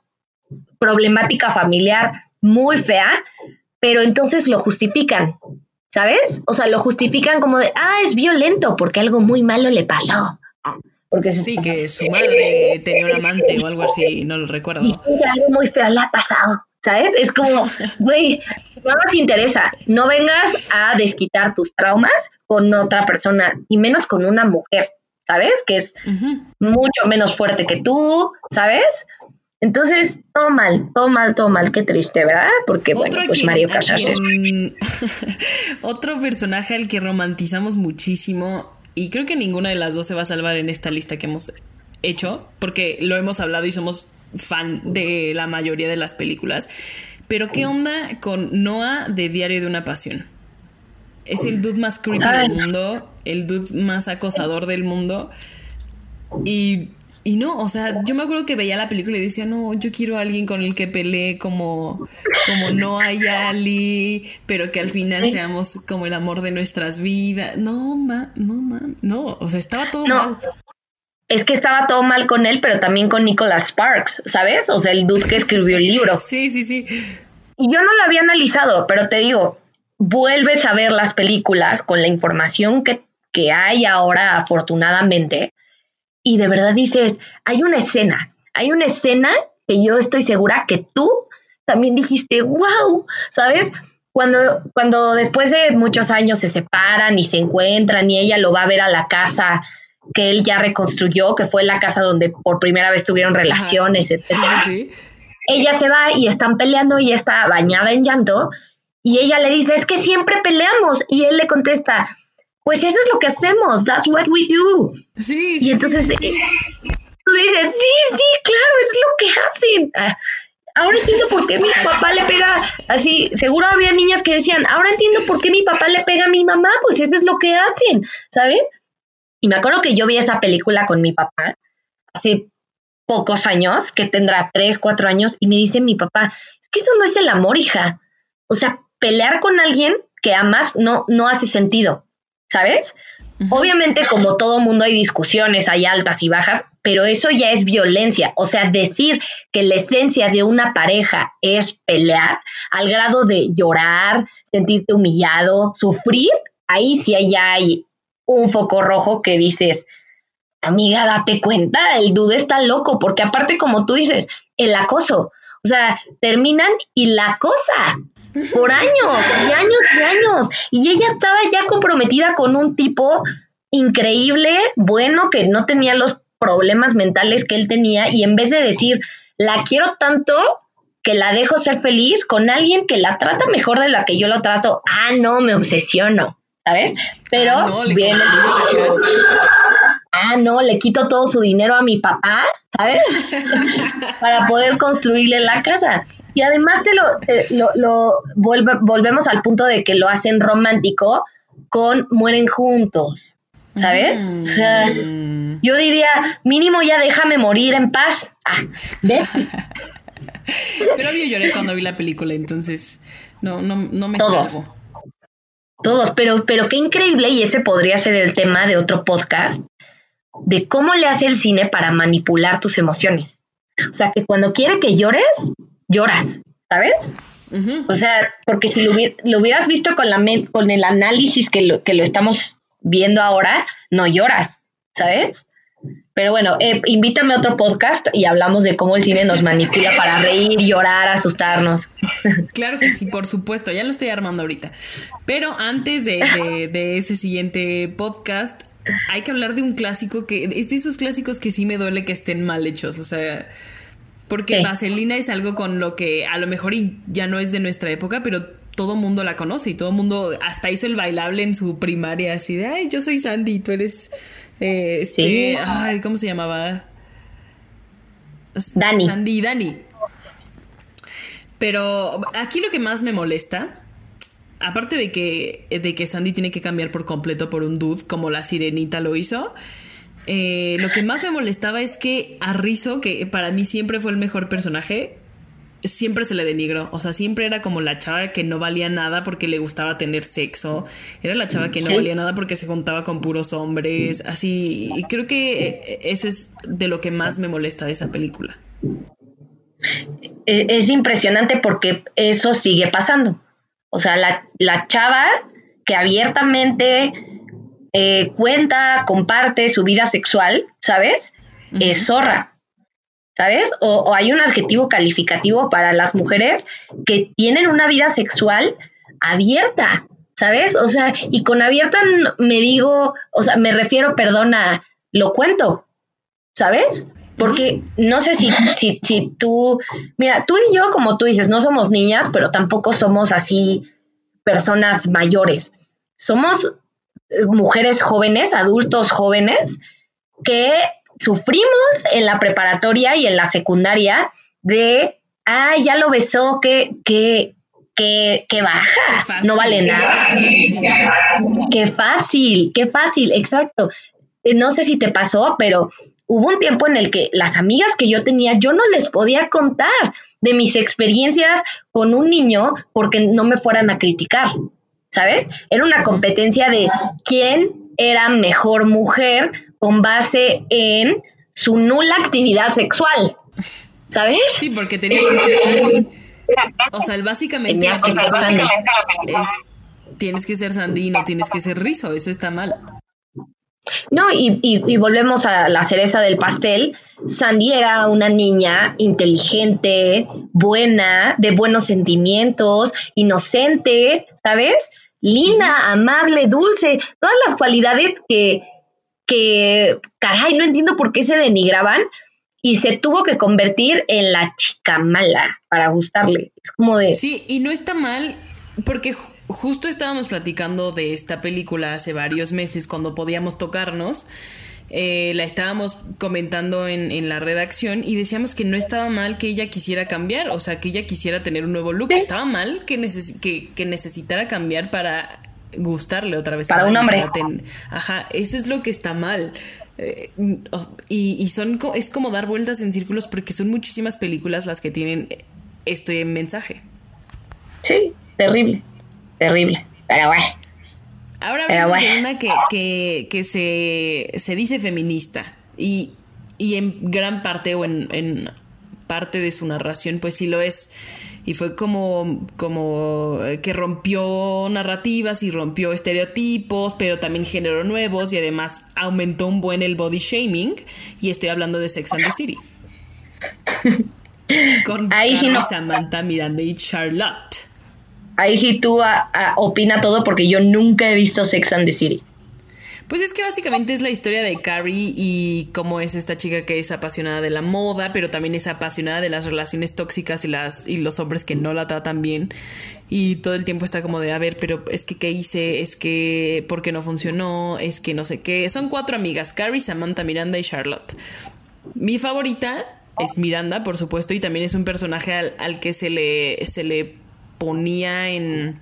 problemática familiar muy fea, pero entonces lo justifican, ¿sabes? O sea, lo justifican como de, ah, es violento porque algo muy malo le pasó. Porque
sí, que su madre tenía un amante o algo así, no lo recuerdo. Y
algo muy feo le ha pasado, ¿sabes? Es como, güey, no nos interesa, no vengas a desquitar tus traumas con otra persona, y menos con una mujer, ¿sabes? Que es mucho menos fuerte que tú, ¿sabes? Entonces, todo mal, todo mal, todo mal, qué triste, ¿verdad? Porque, bueno, pues Mario Casas es...
Otro personaje al que romantizamos muchísimo, y creo que ninguna de las dos se va a salvar en esta lista que hemos hecho, porque lo hemos hablado y somos fan de la mayoría de las películas. Pero, ¿qué onda con Noah de Diario de una Pasión? Es el dude más creepy del mundo, el dude más acosador del mundo. Y y no, o sea, yo me acuerdo que veía la película y decía, no, yo quiero a alguien con el que pelee como, como no hay Ali, pero que al final seamos como el amor de nuestras vidas. No, ma, no, ma, no, o sea, estaba todo mal.
Es que estaba todo mal con él, pero también con Nicholas Sparks, ¿sabes? O sea, el dude que escribió el libro.
sí, sí, sí.
Y yo no lo había analizado, pero te digo, vuelves a ver las películas con la información que, que hay ahora, afortunadamente y de verdad dices, hay una escena, hay una escena que yo estoy segura que tú también dijiste, wow, ¿sabes? Cuando, cuando después de muchos años se separan y se encuentran y ella lo va a ver a la casa que él ya reconstruyó, que fue la casa donde por primera vez tuvieron relaciones, etc. Ella se va y están peleando y está bañada en llanto y ella le dice, es que siempre peleamos y él le contesta, pues eso es lo que hacemos, that's what we do.
Sí,
y entonces eh, tú dices, sí, sí, claro, es lo que hacen. Ah, ahora entiendo por qué mi papá le pega así. Seguro había niñas que decían, ahora entiendo por qué mi papá le pega a mi mamá, pues eso es lo que hacen, ¿sabes? Y me acuerdo que yo vi esa película con mi papá hace pocos años, que tendrá tres, cuatro años, y me dice mi papá, es que eso no es el amor, hija. O sea, pelear con alguien que amas no, no hace sentido. ¿Sabes? Obviamente, como todo mundo, hay discusiones, hay altas y bajas, pero eso ya es violencia. O sea, decir que la esencia de una pareja es pelear al grado de llorar, sentirte humillado, sufrir, ahí sí ya hay un foco rojo que dices, amiga, date cuenta, el dude está loco, porque aparte, como tú dices, el acoso, o sea, terminan y la cosa, por años y años y años. Y ella estaba ya comprometida con un tipo increíble, bueno, que no tenía los problemas mentales que él tenía y en vez de decir, la quiero tanto que la dejo ser feliz con alguien que la trata mejor de la que yo lo trato, ah, no, me obsesiono, ¿sabes? Pero ah, no, viene ah, no, le quito todo su dinero a mi papá, ¿sabes? Para poder construirle la casa. Y además te lo, lo, volvemos al punto de que lo hacen romántico con mueren juntos, ¿sabes? O sea, mm. yo diría, mínimo ya déjame morir en paz. Ah, ¿ves?
Pero yo lloré cuando vi la película, entonces no, no, no me Todos.
Todos, pero, pero qué increíble, y ese podría ser el tema de otro podcast, de cómo le hace el cine para manipular tus emociones. O sea, que cuando quiere que llores, lloras, ¿sabes? O sea, porque si lo, hubieras visto con, la, con el análisis que lo, que lo estamos viendo ahora, no lloras, ¿sabes? Pero bueno, eh, invítame a otro podcast y hablamos de cómo el cine nos manipula para reír, llorar, asustarnos.
Claro que sí, por supuesto, ya lo estoy armando ahorita. Pero antes de, de ese siguiente podcast, hay que hablar de un clásico que es de esos clásicos que sí me duele que estén mal hechos, o sea, porque Vaselina es algo con lo que a lo mejor ya no es de nuestra época, pero todo mundo la conoce y todo mundo hasta hizo el bailable en su primaria, así de, ay, yo soy Sandy, tú eres, eh, este, ay, ¿cómo se llamaba?
Dani.
Sandy, Dani. Pero aquí lo que más me molesta, aparte de que, de que Sandy tiene que cambiar por completo por un dude, como la sirenita lo hizo, eh, lo que más me molestaba es que a Rizzo, que para mí siempre fue el mejor personaje, siempre se le denigró. O sea, siempre era como la chava que no valía nada porque le gustaba tener sexo. Era la chava que no valía nada porque se juntaba con puros hombres. Así, y creo que eh, eso es de lo que más me molesta de esa película.
E, es impresionante porque eso sigue pasando. O sea, la, la chava que abiertamente eh, cuenta, comparte su vida sexual, ¿sabes? Es zorra, ¿sabes? O, hay un adjetivo calificativo para las mujeres que tienen una vida sexual abierta, ¿sabes? O sea, y con abierta me digo, o sea, me refiero, perdona, lo cuento, ¿sabes? Porque no sé si, si, si tú, mira, tú y yo, como tú dices, no somos niñas, pero tampoco somos así personas mayores. Somos eh, mujeres jóvenes, adultos jóvenes, que sufrimos en la preparatoria y en la secundaria de, ah, ya lo besó, que, que, que, que baja, no vale nada. Qué fácil, qué fácil, exacto. Eh, no sé si te pasó, pero hubo un tiempo en el que las amigas que yo tenía, yo no les podía contar de mis experiencias con un niño porque no me fueran a criticar, ¿sabes? Era una competencia de quién era mejor mujer con base en su nula actividad sexual, ¿sabes?
Sí, porque tenías que ser Sandy. O sea, básicamente
Tenías que ser Sandy.
es, tienes que ser Sandy y no tienes que ser Rizo, eso está mal.
No, y, y- y volvemos a la cereza del pastel. Sandy era una niña inteligente, buena, de buenos sentimientos, inocente, ¿sabes? Linda, amable, dulce, todas las cualidades que, que, caray, no entiendo por qué se denigraban y se tuvo que convertir en la chica mala para gustarle. Es como de...
Sí, y no está mal, porque ju- justo estábamos platicando de esta película hace varios meses cuando podíamos tocarnos. Eh, la estábamos comentando en, en la redacción y decíamos que no estaba mal que ella quisiera cambiar, o sea, que ella quisiera tener un nuevo look. Estaba mal que, neces- que, que necesitara cambiar para gustarle otra vez. a
Para un hombre.
Ajá, eso es lo que está mal. Eh, y, y son co- es como dar vueltas en círculos porque son muchísimas películas las que tienen este mensaje.
Sí, terrible, terrible. Pero bueno.
Ahora hablamos de una que, que, que se, se dice feminista y, y en gran parte o en, en parte de su narración pues sí lo es. Y fue como, como eh, que rompió narrativas y rompió estereotipos, pero también generó nuevos y además aumentó un buen el body shaming. Y estoy hablando de Sex and the City. Con
Ahí sí
Carmen,
no.
Samantha, Miranda y Charlotte.
Ahí sí tú opina todo porque yo nunca he visto Sex and the City.
Pues es que básicamente es la historia de Carrie y cómo es esta chica que es apasionada de la moda, pero también es apasionada de las relaciones tóxicas y las y los hombres que no la tratan bien. Y todo el tiempo está como de, a ver, pero es que qué hice, es que por qué no funcionó, es que no sé qué. Son cuatro amigas, Carrie, Samantha, Miranda y Charlotte. Mi favorita es Miranda, por supuesto, y también es un personaje al, al que se le, se le ponía en,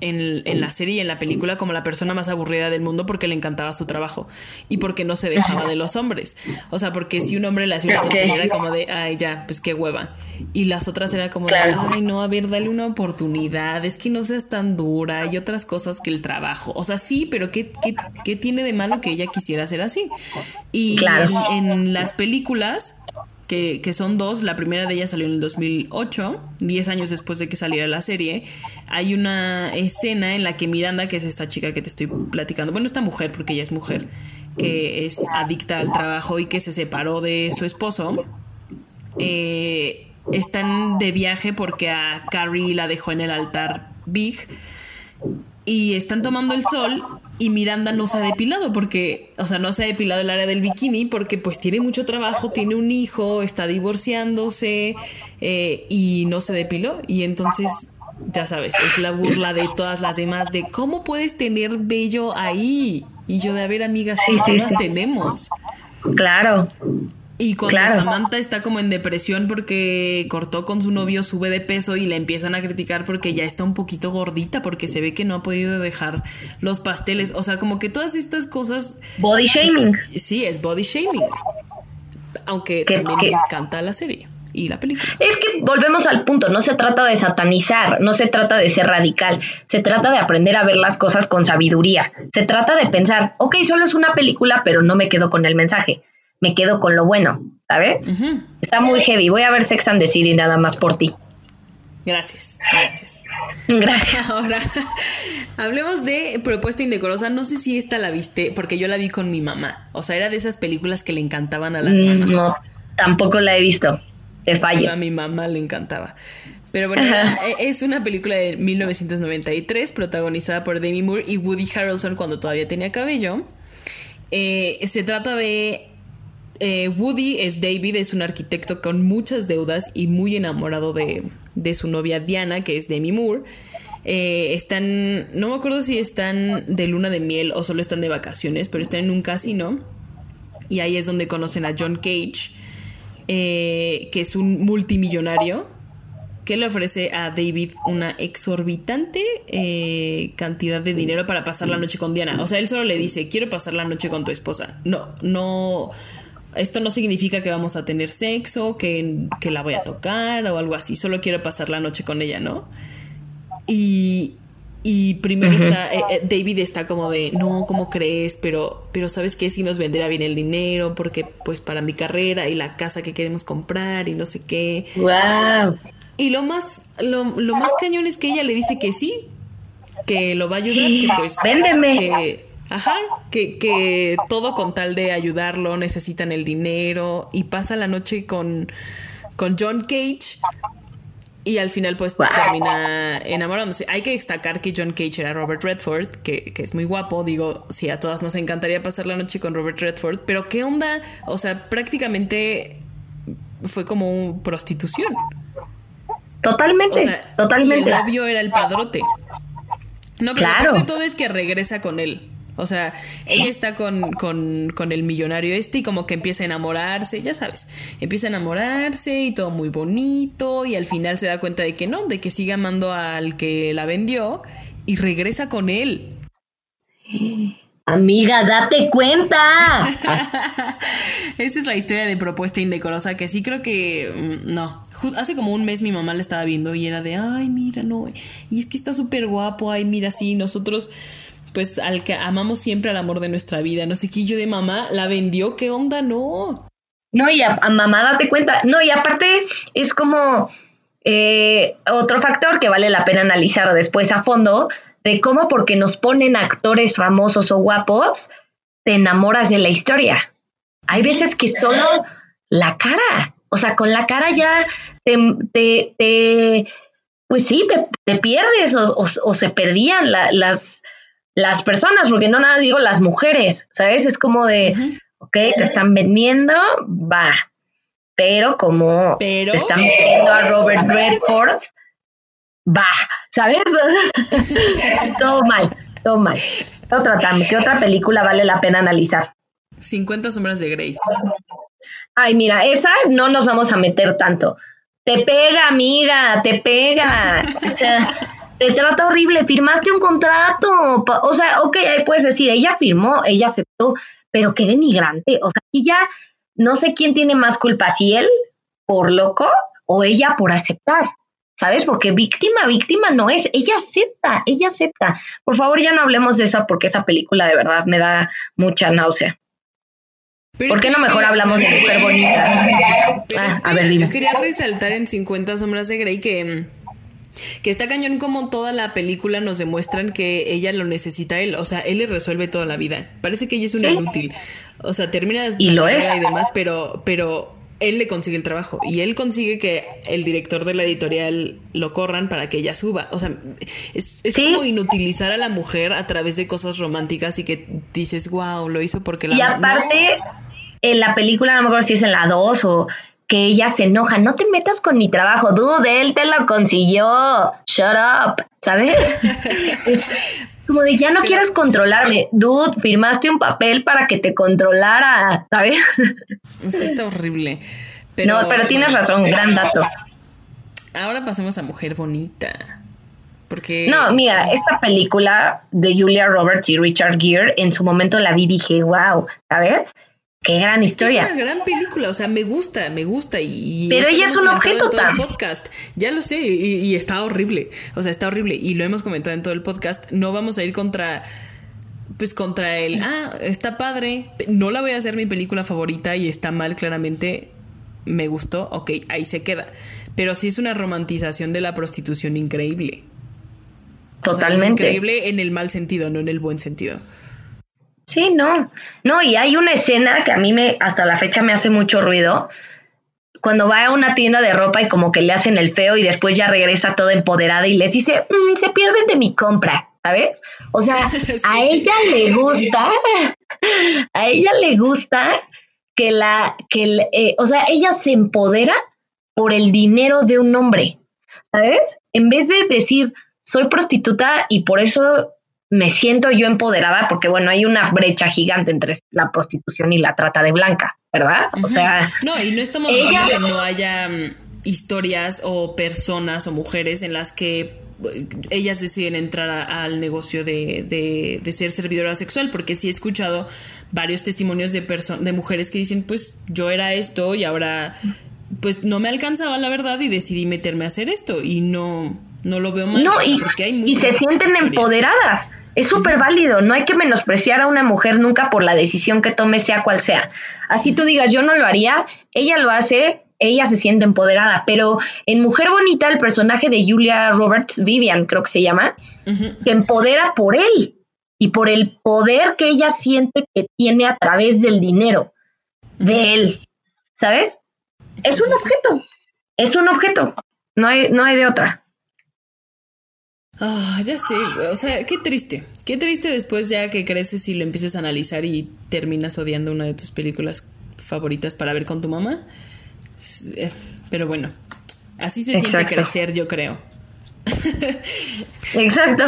en, en la serie y en la película como la persona más aburrida del mundo porque le encantaba su trabajo y porque no se dejaba de los hombres. O sea, porque si un hombre le hacía una tontería era como de, ay, ya, pues qué hueva. Y las otras era como de, ay, no, a ver, dale una oportunidad, es que no seas tan dura y otras cosas que el trabajo. O sea, sí, pero ¿qué, qué, qué tiene de malo que ella quisiera ser así? Y
Claro.
en, en las películas que, son dos. La primera de ellas salió en el 2008, 10 años después de que saliera la serie. Hay una escena en la que Miranda, que es esta chica que te estoy platicando, bueno, esta mujer, porque ella es mujer, que es adicta al trabajo y que se separó de su esposo, eh, están de viaje porque a Carrie la dejó en el altar Big y están tomando el sol y Miranda no se ha depilado porque, o sea, no se ha depilado el área del bikini porque pues tiene mucho trabajo, tiene un hijo, está divorciándose eh, y no se depiló y entonces, ya sabes, es la burla de todas las demás de cómo puedes tener vello ahí y yo de a ver amigas,
Sí, sí, sí.
tenemos.
Claro.
Y cuando
Claro.
Samantha está como en depresión porque cortó con su novio, sube de peso y la empiezan a criticar porque ya está un poquito gordita porque se ve que no ha podido dejar los pasteles. O sea, como que todas estas cosas,
Body shaming.
sí, es body shaming. Aunque
¿Qué-
también me encanta la serie y la película.
Es que volvemos al punto, no se trata de satanizar, no se trata de ser radical, se trata de aprender a ver las cosas con sabiduría, se trata de pensar, ok, solo es una película, pero no me quedo con el mensaje, me quedo con lo bueno, ¿sabes? Está muy heavy, voy a ver Sex and the City nada más por ti.
Gracias, gracias.
Gracias.
Ahora, hablemos de Propuesta Indecorosa. No sé si esta la viste, porque yo la vi con mi mamá. O sea, era de esas películas que le encantaban a las mamás.
Mm, No, tampoco la he visto, te
Solo a
fallo.
mi mamá le encantaba. Pero bueno,
Ajá.
era- es una película de 1993 protagonizada por Demi Moore y Woody Harrelson cuando todavía tenía cabello. Eh, se trata de eh, Woody es David, es un arquitecto con muchas deudas y muy enamorado de, su novia Diana, que es Demi Moore. Eh, están, no me acuerdo si están de luna de miel o solo están de vacaciones, pero están en un casino. Y ahí es donde conocen a John Cage, eh, que es un multimillonario, que le ofrece a David una exorbitante cantidad de dinero para pasar la noche con Diana. O sea, él solo le dice, quiero pasar la noche con tu esposa. No, no, esto no significa que vamos a tener sexo, que, que la voy a tocar o algo así. Solo quiero pasar la noche con ella, ¿no? Y, y primero está, eh, eh, David está como de, no, ¿cómo crees? Pero, pero ¿sabes qué? Si nos venderá bien el dinero, porque pues para mi carrera y la casa que queremos comprar y no sé qué.
Wow.
Y lo más, lo, más cañón es que ella le dice que sí, que lo va a ayudar, que pues...
Véndeme.
Que, ajá, que, que todo con tal de ayudarlo, necesitan el dinero y pasa la noche con, con John Cage y al final, pues termina enamorándose. Hay que destacar que John Cage era Robert Redford, que, es muy guapo. Digo, sí, a todas nos encantaría pasar la noche con Robert Redford, pero ¿qué onda? O sea, prácticamente fue como prostitución.
Totalmente, totalmente.
el novio era el padrote. No, pero claro. lo todo es que regresa con él. O sea, ella está con, con, el millonario este y como que empieza a enamorarse, ya sabes, empieza a enamorarse y todo muy bonito y al final se da cuenta de que no, de que sigue amando al que la vendió y regresa con él.
Amiga, date cuenta.
Esta es la historia de propuesta indecorosa que sí creo que mm, no. Hace como un mes mi mamá la estaba viendo y era de, ay, mira, no. Y es que está súper guapo, ay, mira, sí, nosotros pues al que amamos siempre al amor de nuestra vida. No sé qué yo de mamá la vendió, ¿qué onda? No.
No, y a, mamá date cuenta. No, y aparte es como eh, otro factor que vale la pena analizar después a fondo de cómo porque nos ponen actores famosos o guapos, te enamoras de la historia. Hay veces que solo la cara, o sea, con la cara ya te, te, pues sí, te, pierdes o, se perdían las, las personas, porque no nada digo las mujeres, ¿sabes? Es como de, ok, te están vendiendo, va. Pero como te están vendiendo a Robert Redford, va, ¿sabes? todo mal, todo mal. Otra, ¿Qué otra película vale la pena analizar?
50 sombras de Grey.
Ay, mira, esa no nos vamos a meter tanto. Te pega, amiga, te pega. O sea, te trata horrible, firmaste un contrato. O sea, ok, ahí puedes decir, ella firmó, ella aceptó, pero qué denigrante. O sea, y ya no sé quién tiene más culpa, si él por loco o ella por aceptar. ¿Sabes? Porque víctima, víctima no es. Ella acepta, ella acepta. Por favor, ya no hablemos de esa porque esa película de verdad me da mucha náusea. ¿Por qué no mejor hablamos de mujer bonita?
Ah, a ver, dime. Yo quería resaltar en 50 sombras de Grey que mm, que está cañón como toda la película nos demuestran que ella lo necesita él. O sea, él le resuelve toda la vida. Parece que ella es un inútil. O sea, termina
y lo es.
y demás, pero, pero él le consigue el trabajo y él consigue que el director de la editorial lo corran para que ella suba. O sea, es, es como inutilizar a la mujer a través de cosas románticas y que dices, wow, lo hizo porque la...
Y aparte, en la película, no me acuerdo si es en la 2 o que ella se enoja, no te metas con mi trabajo, dude, él te lo consiguió, shut up, ¿sabes? es como de ya no quieres controlarme, dude, firmaste un papel para que te controlara, ¿sabes?
Eso está horrible.
no, pero tienes razón, gran dato.
Ahora pasemos a Mujer Bonita. Porque...
No, mira, esta película de Julia Roberts y Richard Gere, en su momento la vi y dije, wow, ¿sabes? Qué gran historia.
Es una gran película, o sea, me gusta, me gusta y...
Pero ella es un objeto
tan... podcast. Ya lo sé, y, está horrible, o sea, está horrible y lo hemos comentado en todo el podcast. No vamos a ir contra, pues contra el, ah, está padre, no la voy a hacer mi película favorita y está mal claramente, me gustó, ok, ahí se queda. Pero sí es una romantización de la prostitución increíble.
Totalmente.
increíble en el mal sentido, no en el buen sentido.
Sí, no. No, y hay una escena que a mí me, hasta la fecha me hace mucho ruido. Cuando va a una tienda de ropa y como que le hacen el feo y después ya regresa toda empoderada y les dice, mm, se pierden de mi compra. ¿sabes? O sea, a ella le gusta, a ella le gusta que la, que, eh, o sea, ella se empodera por el dinero de un hombre, ¿sabes? En vez de decir, soy prostituta y por eso me siento yo empoderada, porque bueno, hay una brecha gigante entre la prostitución y la trata de blanca, ¿verdad? O sea...
No, y no estamos diciendo que no haya mm, historias o personas o mujeres en las que ellas deciden entrar al negocio de, de, ser servidora sexual, porque sí he escuchado varios testimonios de, de mujeres que dicen, pues yo era esto y ahora pues no me alcanzaba la verdad y decidí meterme a hacer esto y no, no lo veo mal.
No, y, porque hay y se sienten empoderadas. Es súper válido, no hay que menospreciar a una mujer nunca por la decisión que tome, sea cual sea. Así tú digas, yo no lo haría, ella lo hace, ella se siente empoderada, pero en Mujer Bonita el personaje de Julia Roberts, Vivian creo que se llama, se empodera por él y por el poder que ella siente que tiene a través del dinero de él, ¿sabes? Es un objeto, es un objeto, no hay, no hay de otra.
Ah, ya sé, o sea, qué triste, qué triste después ya que creces y lo empieces a analizar y terminas odiando una de tus películas favoritas para ver con tu mamá. Eh, pero bueno, así se siente crecer, yo creo.
Exacto.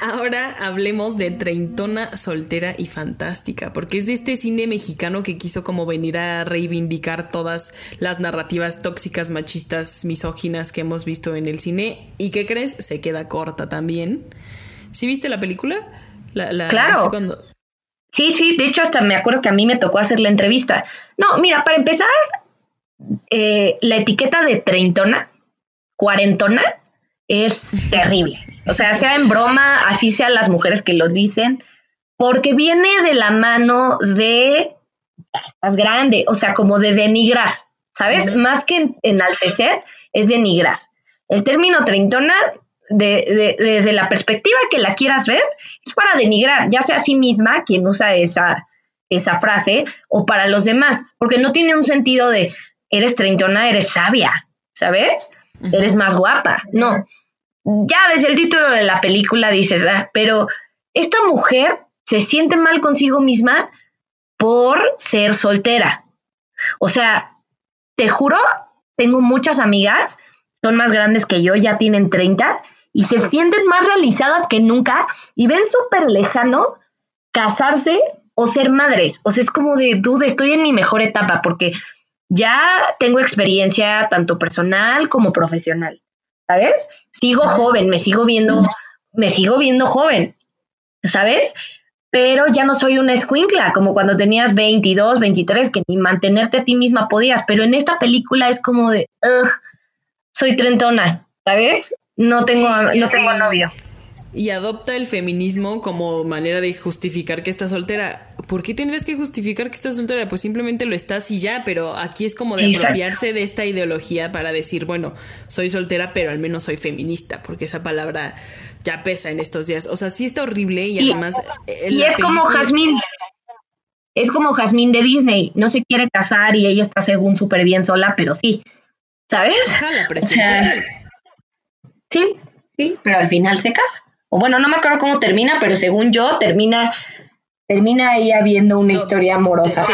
Ahora hablemos de Treintona soltera y fantástica, porque es de este cine mexicano que quiso como venir a reivindicar todas las narrativas tóxicas, machistas, misóginas que hemos visto en el cine. ¿Y qué crees? Se queda corta también. ¿Sí viste la película?
claro. Sí, sí, de hecho hasta me acuerdo que a mí me tocó hacer la entrevista. No, mira, para empezar, eh, la etiqueta de treintona, cuarentona, es terrible. O sea, sea en broma, así sean las mujeres que los dicen, porque viene de la mano de estás grande, o sea, como de denigrar, ¿sabes? Más que enaltecer, es denigrar. El término treintona, desde la perspectiva que la quieras ver, es para denigrar, ya sea a sí misma quien usa esa, esa frase, o para los demás, porque no tiene un sentido de, eres treintona, eres sabia, ¿sabes? Eres más guapa. No. Ya desde el título de la película dices, ah, pero esta mujer se siente mal consigo misma por ser soltera. O sea, te juro, tengo muchas amigas, son más grandes que yo, ya tienen 30, y se sienten más realizadas que nunca y ven súper lejano casarse o ser madres. O sea, es como de duda, estoy en mi mejor etapa porque ya tengo experiencia tanto personal como profesional, ¿sabes? Sigo joven, me sigo viendo, me sigo viendo joven, ¿sabes? Pero ya no soy una escuincla, como cuando tenías 22, 23, que ni mantenerte a ti misma podías, pero en esta película es como de, ugh, soy trentona, ¿sabes? No tengo, no tengo novio
y adopta el feminismo como manera de justificar que está soltera. ¿Por qué tendrías que justificar que estás soltera? Pues simplemente lo estás y ya, pero aquí es como de apropiarse de esta ideología para decir, bueno, soy soltera, pero al menos soy feminista, porque esa palabra ya pesa en estos días. O sea, sí está horrible y, además...
Y es como Jazmín. Es como Jazmín de Disney. No se quiere casar y ella está según súper bien sola, pero sí. ¿Sabes? sí, sí, pero al final se casa bueno, no me acuerdo cómo termina, pero según yo termina, termina ahí habiendo una historia amorosa.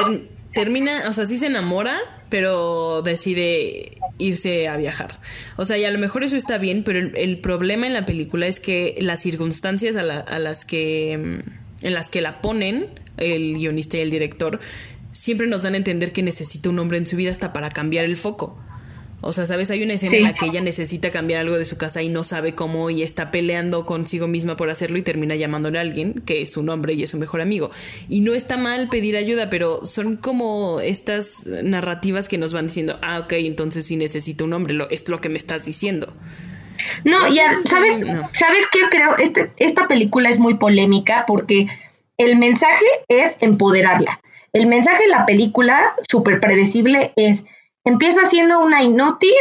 termina, o sea, sí se enamora, pero decide irse a viajar. O sea, y a lo mejor eso está bien, pero el, problema en la película es que las circunstancias a, a, las que mm, en las que la ponen el guionista y el director siempre nos dan a entender que necesita un hombre en su vida hasta para cambiar el foco. O sea, ¿sabes? Hay una escena en la que ella necesita cambiar algo de su casa y no sabe cómo y está peleando consigo misma por hacerlo y termina llamándole a alguien que es su nombre y es su mejor amigo. Y no está mal pedir ayuda, pero son como estas narrativas que nos van diciendo, ah, ok, entonces sí necesito un hombre, lo, es lo que me estás diciendo.
No, ya, ¿sabes? ¿Sabes qué creo? Este, esta película es muy polémica porque el mensaje es empoderarla. El mensaje de la película, súper predecible, es empieza siendo una inútil,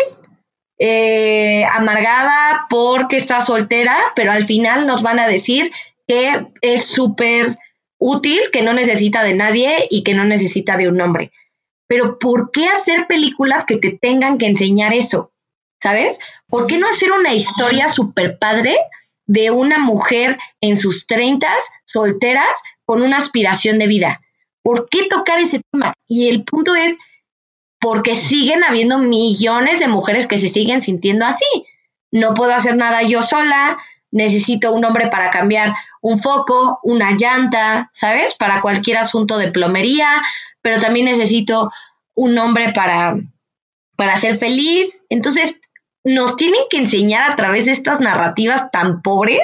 eh, amargada porque está soltera, pero al final nos van a decir que es súper útil, que no necesita de nadie y que no necesita de un hombre. Pero ¿por qué hacer películas que te tengan que enseñar eso? ¿Sabes? ¿Por qué no hacer una historia súper padre de una mujer en sus treintas, solteras, con una aspiración de vida. ¿Por qué tocar ese tema? Y el punto es, porque siguen habiendo millones de mujeres que se siguen sintiendo así. No puedo hacer nada yo sola, necesito un hombre para cambiar un foco, una llanta, ¿sabes? Para cualquier asunto de plomería, pero también necesito un hombre para, para ser feliz. Entonces, nos tienen que enseñar a través de estas narrativas tan pobres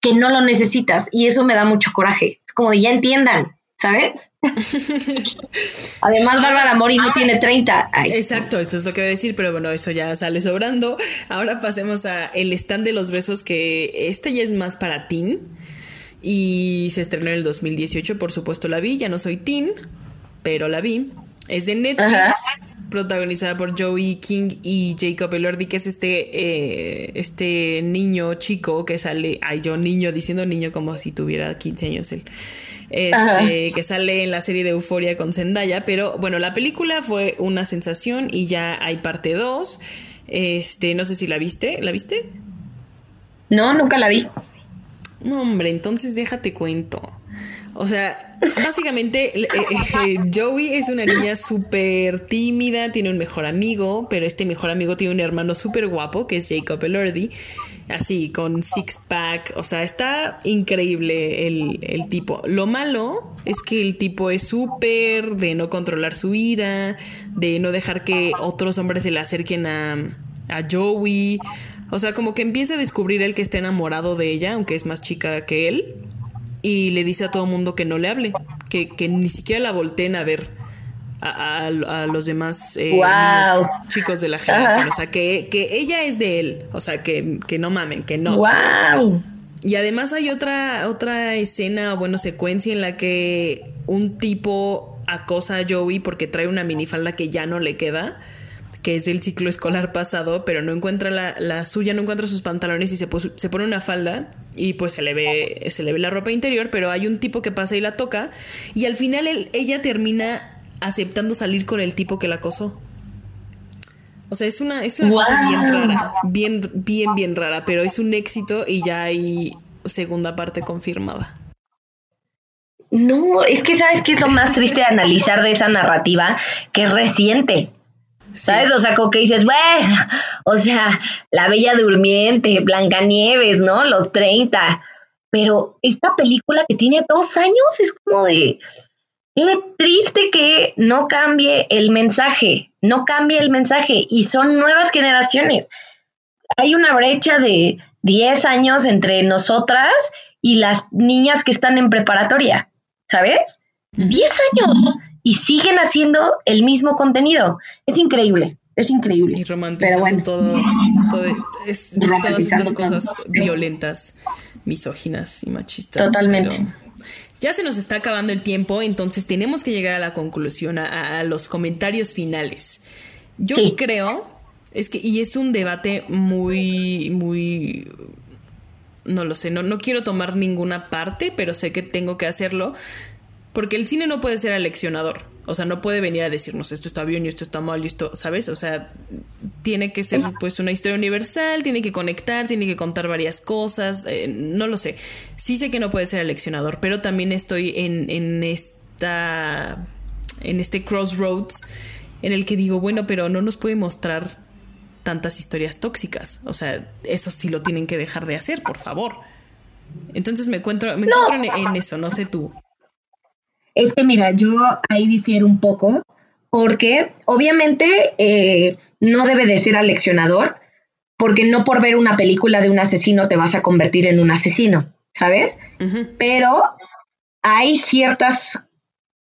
que no lo necesitas y eso me da mucho coraje. Es como de ya entiendan, ¿sabes? Además, Bárbara Mori no tiene 30.
Exacto, esto es lo que voy a decir, pero bueno, eso ya sale sobrando. Ahora pasemos a El stand de los besos, que esta ya es más para teen. Y se estrenó en el 2018, por supuesto la vi, ya no soy teen, pero la vi. Es de Netflix protagonizada por Joey King y Jacob Elordi, que es este, eh, este niño chico que sale, ay, yo niño, diciendo niño como si tuviera 15 años él, este, que sale en la serie de Euforia con Zendaya, pero bueno, la película fue una sensación y ya hay parte 2, este, no sé si la viste, ¿la viste?
No, nunca la vi.
No, hombre, entonces déjate cuento. O sea, básicamente eh, eh, Joey es una niña súper tímida, tiene un mejor amigo, pero este mejor amigo tiene un hermano súper guapo que es Jacob Elordi, así con six pack, o sea, está increíble el, el tipo. Lo malo es que el tipo es súper de no controlar su ira, de no dejar que otros hombres se le acerquen a, a Joey. O sea, como que empieza a descubrir él que está enamorado de ella, aunque es más chica que él y le dice a todo mundo que no le hable, que, ni siquiera la volteen a ver a, los demás eh, chicos de la generación. O sea, que, ella es de él. O sea, que, no mamen, que no.
Wow.
Y además hay otra, otra escena, bueno, secuencia en la que un tipo acosa a Joey porque trae una minifalda que ya no le queda que es del ciclo escolar pasado, pero no encuentra la, suya, no encuentra sus pantalones y se, se, pone una falda y pues se le, ve, se le ve la ropa interior, pero hay un tipo que pasa y la toca y al final ella termina aceptando salir con el tipo que la acosó. O sea, es una, es una cosa bien rara, bien, bien, bien rara, pero es un éxito y ya hay segunda parte confirmada.
No, es que sabes qué es lo más triste de analizar de esa narrativa, que es reciente. ¿Sabes? O sea, como que dices, bueno, o sea, la Bella Durmiente, Blancanieves, ¿no? Los 30. Pero esta película que tiene dos años es como de. Qué triste que no cambie el mensaje, no cambie el mensaje. Y son nuevas generaciones. Hay una brecha de 10 años entre nosotras y las niñas que están en preparatoria, ¿sabes? 10 años y siguen haciendo el mismo contenido. Es increíble, es increíble.
Y romantizando todo, es, todas estas cosas violentas, misóginas y machistas.
Totalmente.
Ya se nos está acabando el tiempo, entonces tenemos que llegar a la conclusión, a, los comentarios finales. Yo creo, es que, y es un debate muy, muy no lo sé, no, no quiero tomar ninguna parte, pero sé que tengo que hacerlo. Porque el cine no puede ser aleccionador. O sea, no puede venir a decirnos esto está bien y esto está mal y esto, ¿sabes? O sea, tiene que ser pues una historia universal, tiene que conectar, tiene que contar varias cosas, eh, no lo sé. Sí sé que no puede ser aleccionador, pero también estoy en, en esta, en este crossroads en el que digo, bueno, pero no nos puede mostrar tantas historias tóxicas. O sea, eso sí lo tienen que dejar de hacer, por favor. Entonces me encuentro, me encuentro en eso, no sé tú.
Es que mira, yo ahí difiero un poco, porque obviamente eh, no debe de ser aleccionador, porque no por ver una película de un asesino te vas a convertir en un asesino, ¿sabes? Pero hay ciertas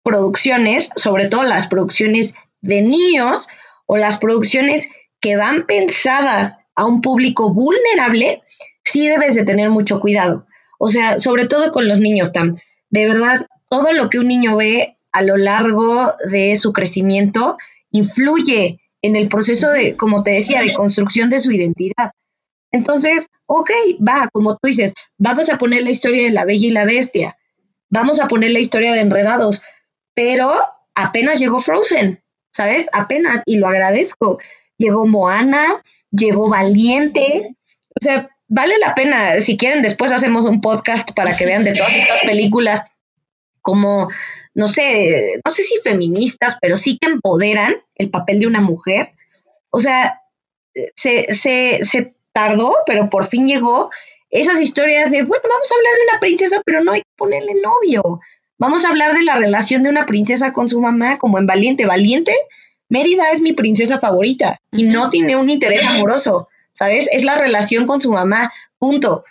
producciones, sobre todo las producciones de niños o las producciones que van pensadas a un público vulnerable, sí debes de tener mucho cuidado. O sea, sobre todo con los niños, Tam. De verdad, todo lo que un niño ve a lo largo de su crecimiento influye en el proceso de, como te decía, de construcción de su identidad. Entonces, ok, va, como tú dices, vamos a poner la historia de la Bella y la Bestia, vamos a poner la historia de Enredados, pero apenas llegó Frozen, ¿sabes? Apenas, y lo agradezco. Llegó Moana, llegó Valiente, o sea, vale la pena, si quieren, después hacemos un podcast para que vean de todas estas películas como, no sé, no sé si feministas, pero sí que empoderan el papel de una mujer. O sea, se, se, se tardó, pero por fin llegó esas historias de, bueno, vamos a hablar de una princesa, pero no hay que ponerle novio. Vamos a hablar de la relación de una princesa con su mamá, como en Valiente. Valiente, Mérida es mi princesa favorita y no tiene un interés amoroso, ¿sabes? Es la relación con su mamá, punto.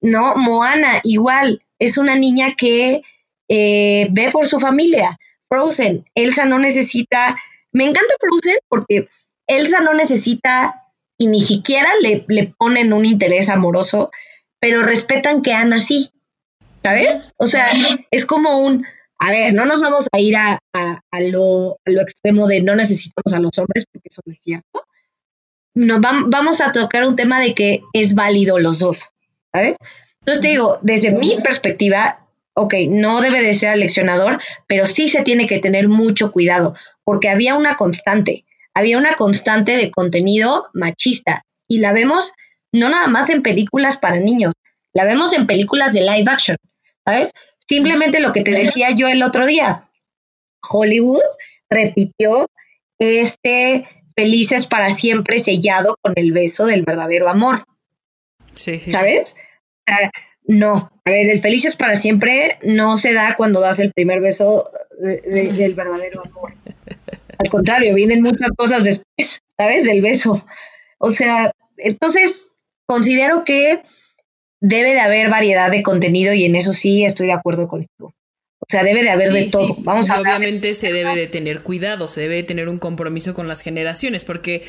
No, Moana, igual, es una niña que eh, ve por su familia. Frozen, Elsa no necesita, me encanta Frozen porque Elsa no necesita y ni siquiera le, le ponen un interés amoroso, pero respetan que Ana sí, ¿sabes? O sea, es como un, a ver, no nos vamos a ir a, lo, extremo de no necesitamos a los hombres, porque eso no es cierto. No, vamos a tocar un tema de que es válido los dos, ¿sabes? Entonces te digo, desde mi perspectiva, ok, no debe de ser aleccionador, pero sí se tiene que tener mucho cuidado, porque había una constante, había una constante de contenido machista, y la vemos no nada más en películas para niños, la vemos en películas de live action, ¿sabes? Simplemente lo que te decía yo el otro día, Hollywood repitió este felices para siempre sellado con el beso del verdadero amor. Sí, sí. ¿Sabes? No, a ver, el felices para siempre no se da cuando das el primer beso del verdadero amor. Al contrario, vienen muchas cosas después, ¿sabes? Del beso. O sea, entonces considero que debe de haber variedad de contenido y en eso sí estoy de acuerdo contigo. O sea, debe de haber de todo.
Vamos a obviamente se debe de tener cuidado, se debe de tener un compromiso con las generaciones, porque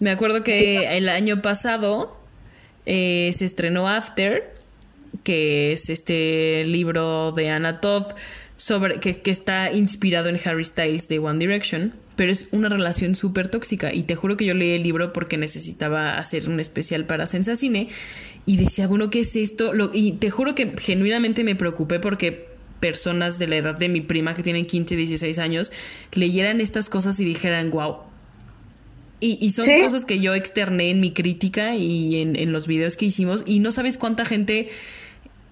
me acuerdo que el año pasado eh, se estrenó After, que es este libro de Anna Todd sobre que, que está inspirado en Harry Styles de One Direction pero es una relación súper tóxica. Y te juro que yo leí el libro porque necesitaba hacer un especial para Sensacine y decía, bueno, ¿qué es esto? y te juro que genuinamente me preocupé porque personas de la edad de mi prima que tienen 15, 16 años leyeran estas cosas y dijeran, wow. Y, son cosas que yo externé en mi crítica y en, en los videos que hicimos y no sabes cuánta gente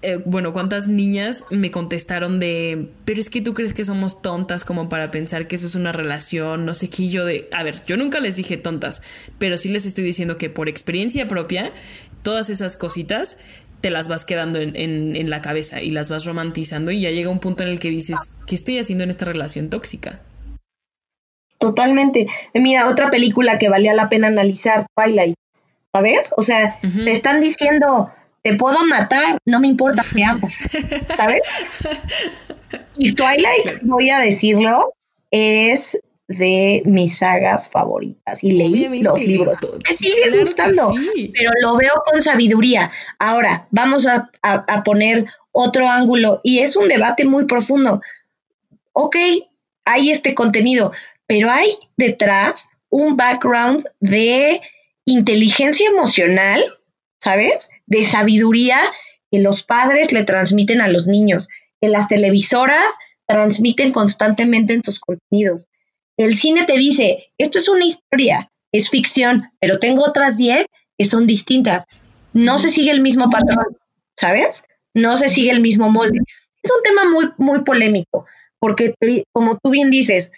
eh, bueno, cuántas niñas me contestaron de, pero es que tú crees que somos tontas como para pensar que eso es una relación, no sé qué, yo de, a ver, yo nunca les dije tontas, pero sí les estoy diciendo que por experiencia propia, todas esas cositas te las vas quedando en, en la cabeza y las vas romantizando y ya llega un punto en el que dices, ¿qué estoy haciendo en esta relación tóxica?
Totalmente. Mira, otra película que valía la pena analizar, Twilight, ¿sabes? O sea, te están diciendo te puedo matar, no me importa qué hago, ¿sabes? Y Twilight, voy a decirlo, es de mis sagas favoritas y leí los libros. Me sigue gustando, pero lo veo con sabiduría. Ahora, vamos a, a, poner otro ángulo y es un debate muy profundo. Ok, hay este contenido, pero hay detrás un background de inteligencia emocional ¿sabes? De sabiduría que los padres le transmiten a los niños, que las televisoras transmiten constantemente en sus contenidos. El cine te dice, esto es una historia, es ficción, pero tengo otras 10 que son distintas. No se sigue el mismo patrón, ¿sabes? No se sigue el mismo molde. Es un tema muy, muy polémico, porque como tú bien dices,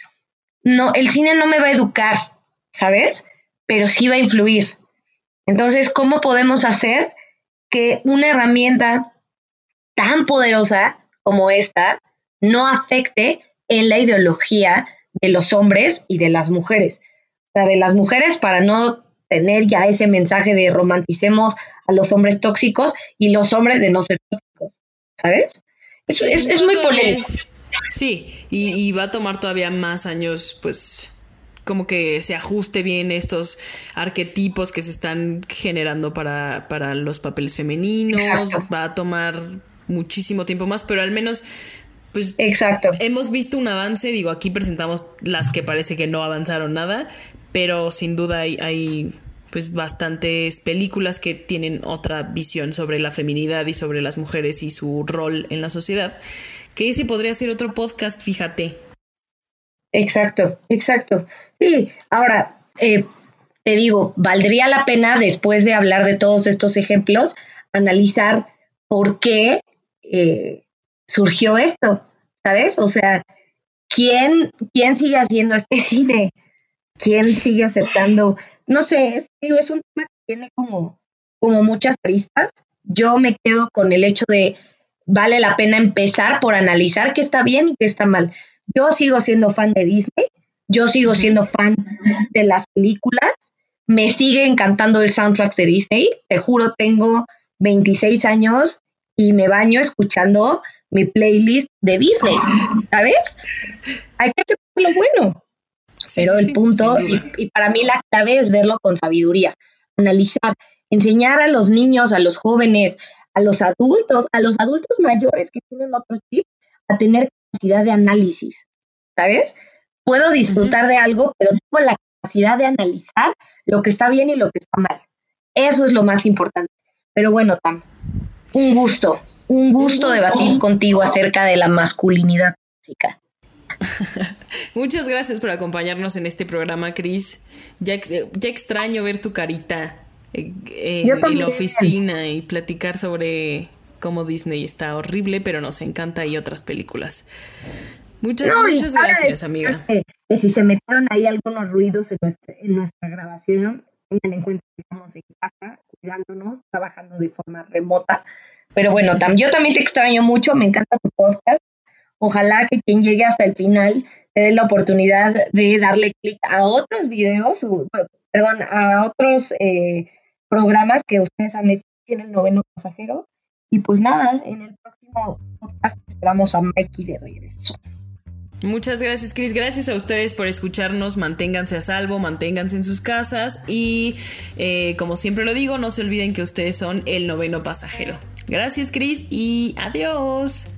no, el cine no me va a educar, ¿sabes? Pero sí va a influir. Entonces, ¿cómo podemos hacer que una herramienta tan poderosa como esta no afecte en la ideología de los hombres y de las mujeres? O sea, de las mujeres para no tener ya ese mensaje de romanticemos a los hombres tóxicos y los hombres de no ser tóxicos, ¿sabes? es, muy polémico.
Sí, y, y va a tomar todavía más años, pues, como que se ajuste bien estos arquetipos que se están generando para, para los papeles femeninos. Va a tomar muchísimo tiempo más, pero al menos pues
Exacto.
hemos visto un avance, digo, aquí presentamos las que parece que no avanzaron nada, pero sin duda hay, hay pues bastantes películas que tienen otra visión sobre la feminidad y sobre las mujeres y su rol en la sociedad, que ese podría ser otro podcast, fíjate.
Exacto, exacto. Sí, ahora, eh, te digo, valdría la pena después de hablar de todos estos ejemplos, analizar por qué eh, surgió esto, ¿sabes? O sea, ¿quién, ¿quién sigue haciendo este cine? ¿Quién sigue aceptando? No sé, es, es un tema que tiene como, como muchas aristas. Yo me quedo con el hecho de vale la pena empezar por analizar qué está bien y qué está mal. Yo sigo siendo fan de Disney, yo sigo siendo fan de las películas, me sigue encantando el soundtrack de Disney, te juro, tengo 26 años y me baño escuchando mi playlist de Disney, ¿sabes? Hay que hacer lo bueno. Pero el punto, y, para mí la clave es verlo con sabiduría, analizar, enseñar a los niños, a los jóvenes, a los adultos, a los adultos mayores que tienen otro chip, a tener capacidad de análisis, ¿sabes? Puedo disfrutar de algo, pero tengo la capacidad de analizar lo que está bien y lo que está mal. Eso es lo más importante. Pero bueno, Tam, un gusto, un gusto, debatir contigo acerca de la masculinidad física.
Muchas gracias por acompañarnos en este programa, Cris. Ya, ya extraño ver tu carita en, en la oficina y platicar sobre cómo Disney está horrible, pero nos encanta y otras películas. Muchas, muchas gracias, amiga.
Si se metieron ahí algunos ruidos en nuestra, en nuestra grabación, tengan en cuenta que estamos en casa, cuidándonos, trabajando de forma remota. Pero bueno, yo también te extraño mucho, me encanta tu podcast. Ojalá que quien llegue hasta el final te dé la oportunidad de darle clic a otros videos, perdón, a otros eh, programas que ustedes han hecho en el noveno pasajero. Y pues nada, en el próximo podcast esperamos a Mikey de regreso.
Muchas gracias, Cris. Gracias a ustedes por escucharnos. Manténganse a salvo, manténganse en sus casas y, eh, como siempre lo digo, no se olviden que ustedes son el noveno pasajero. Gracias, Cris, y adiós.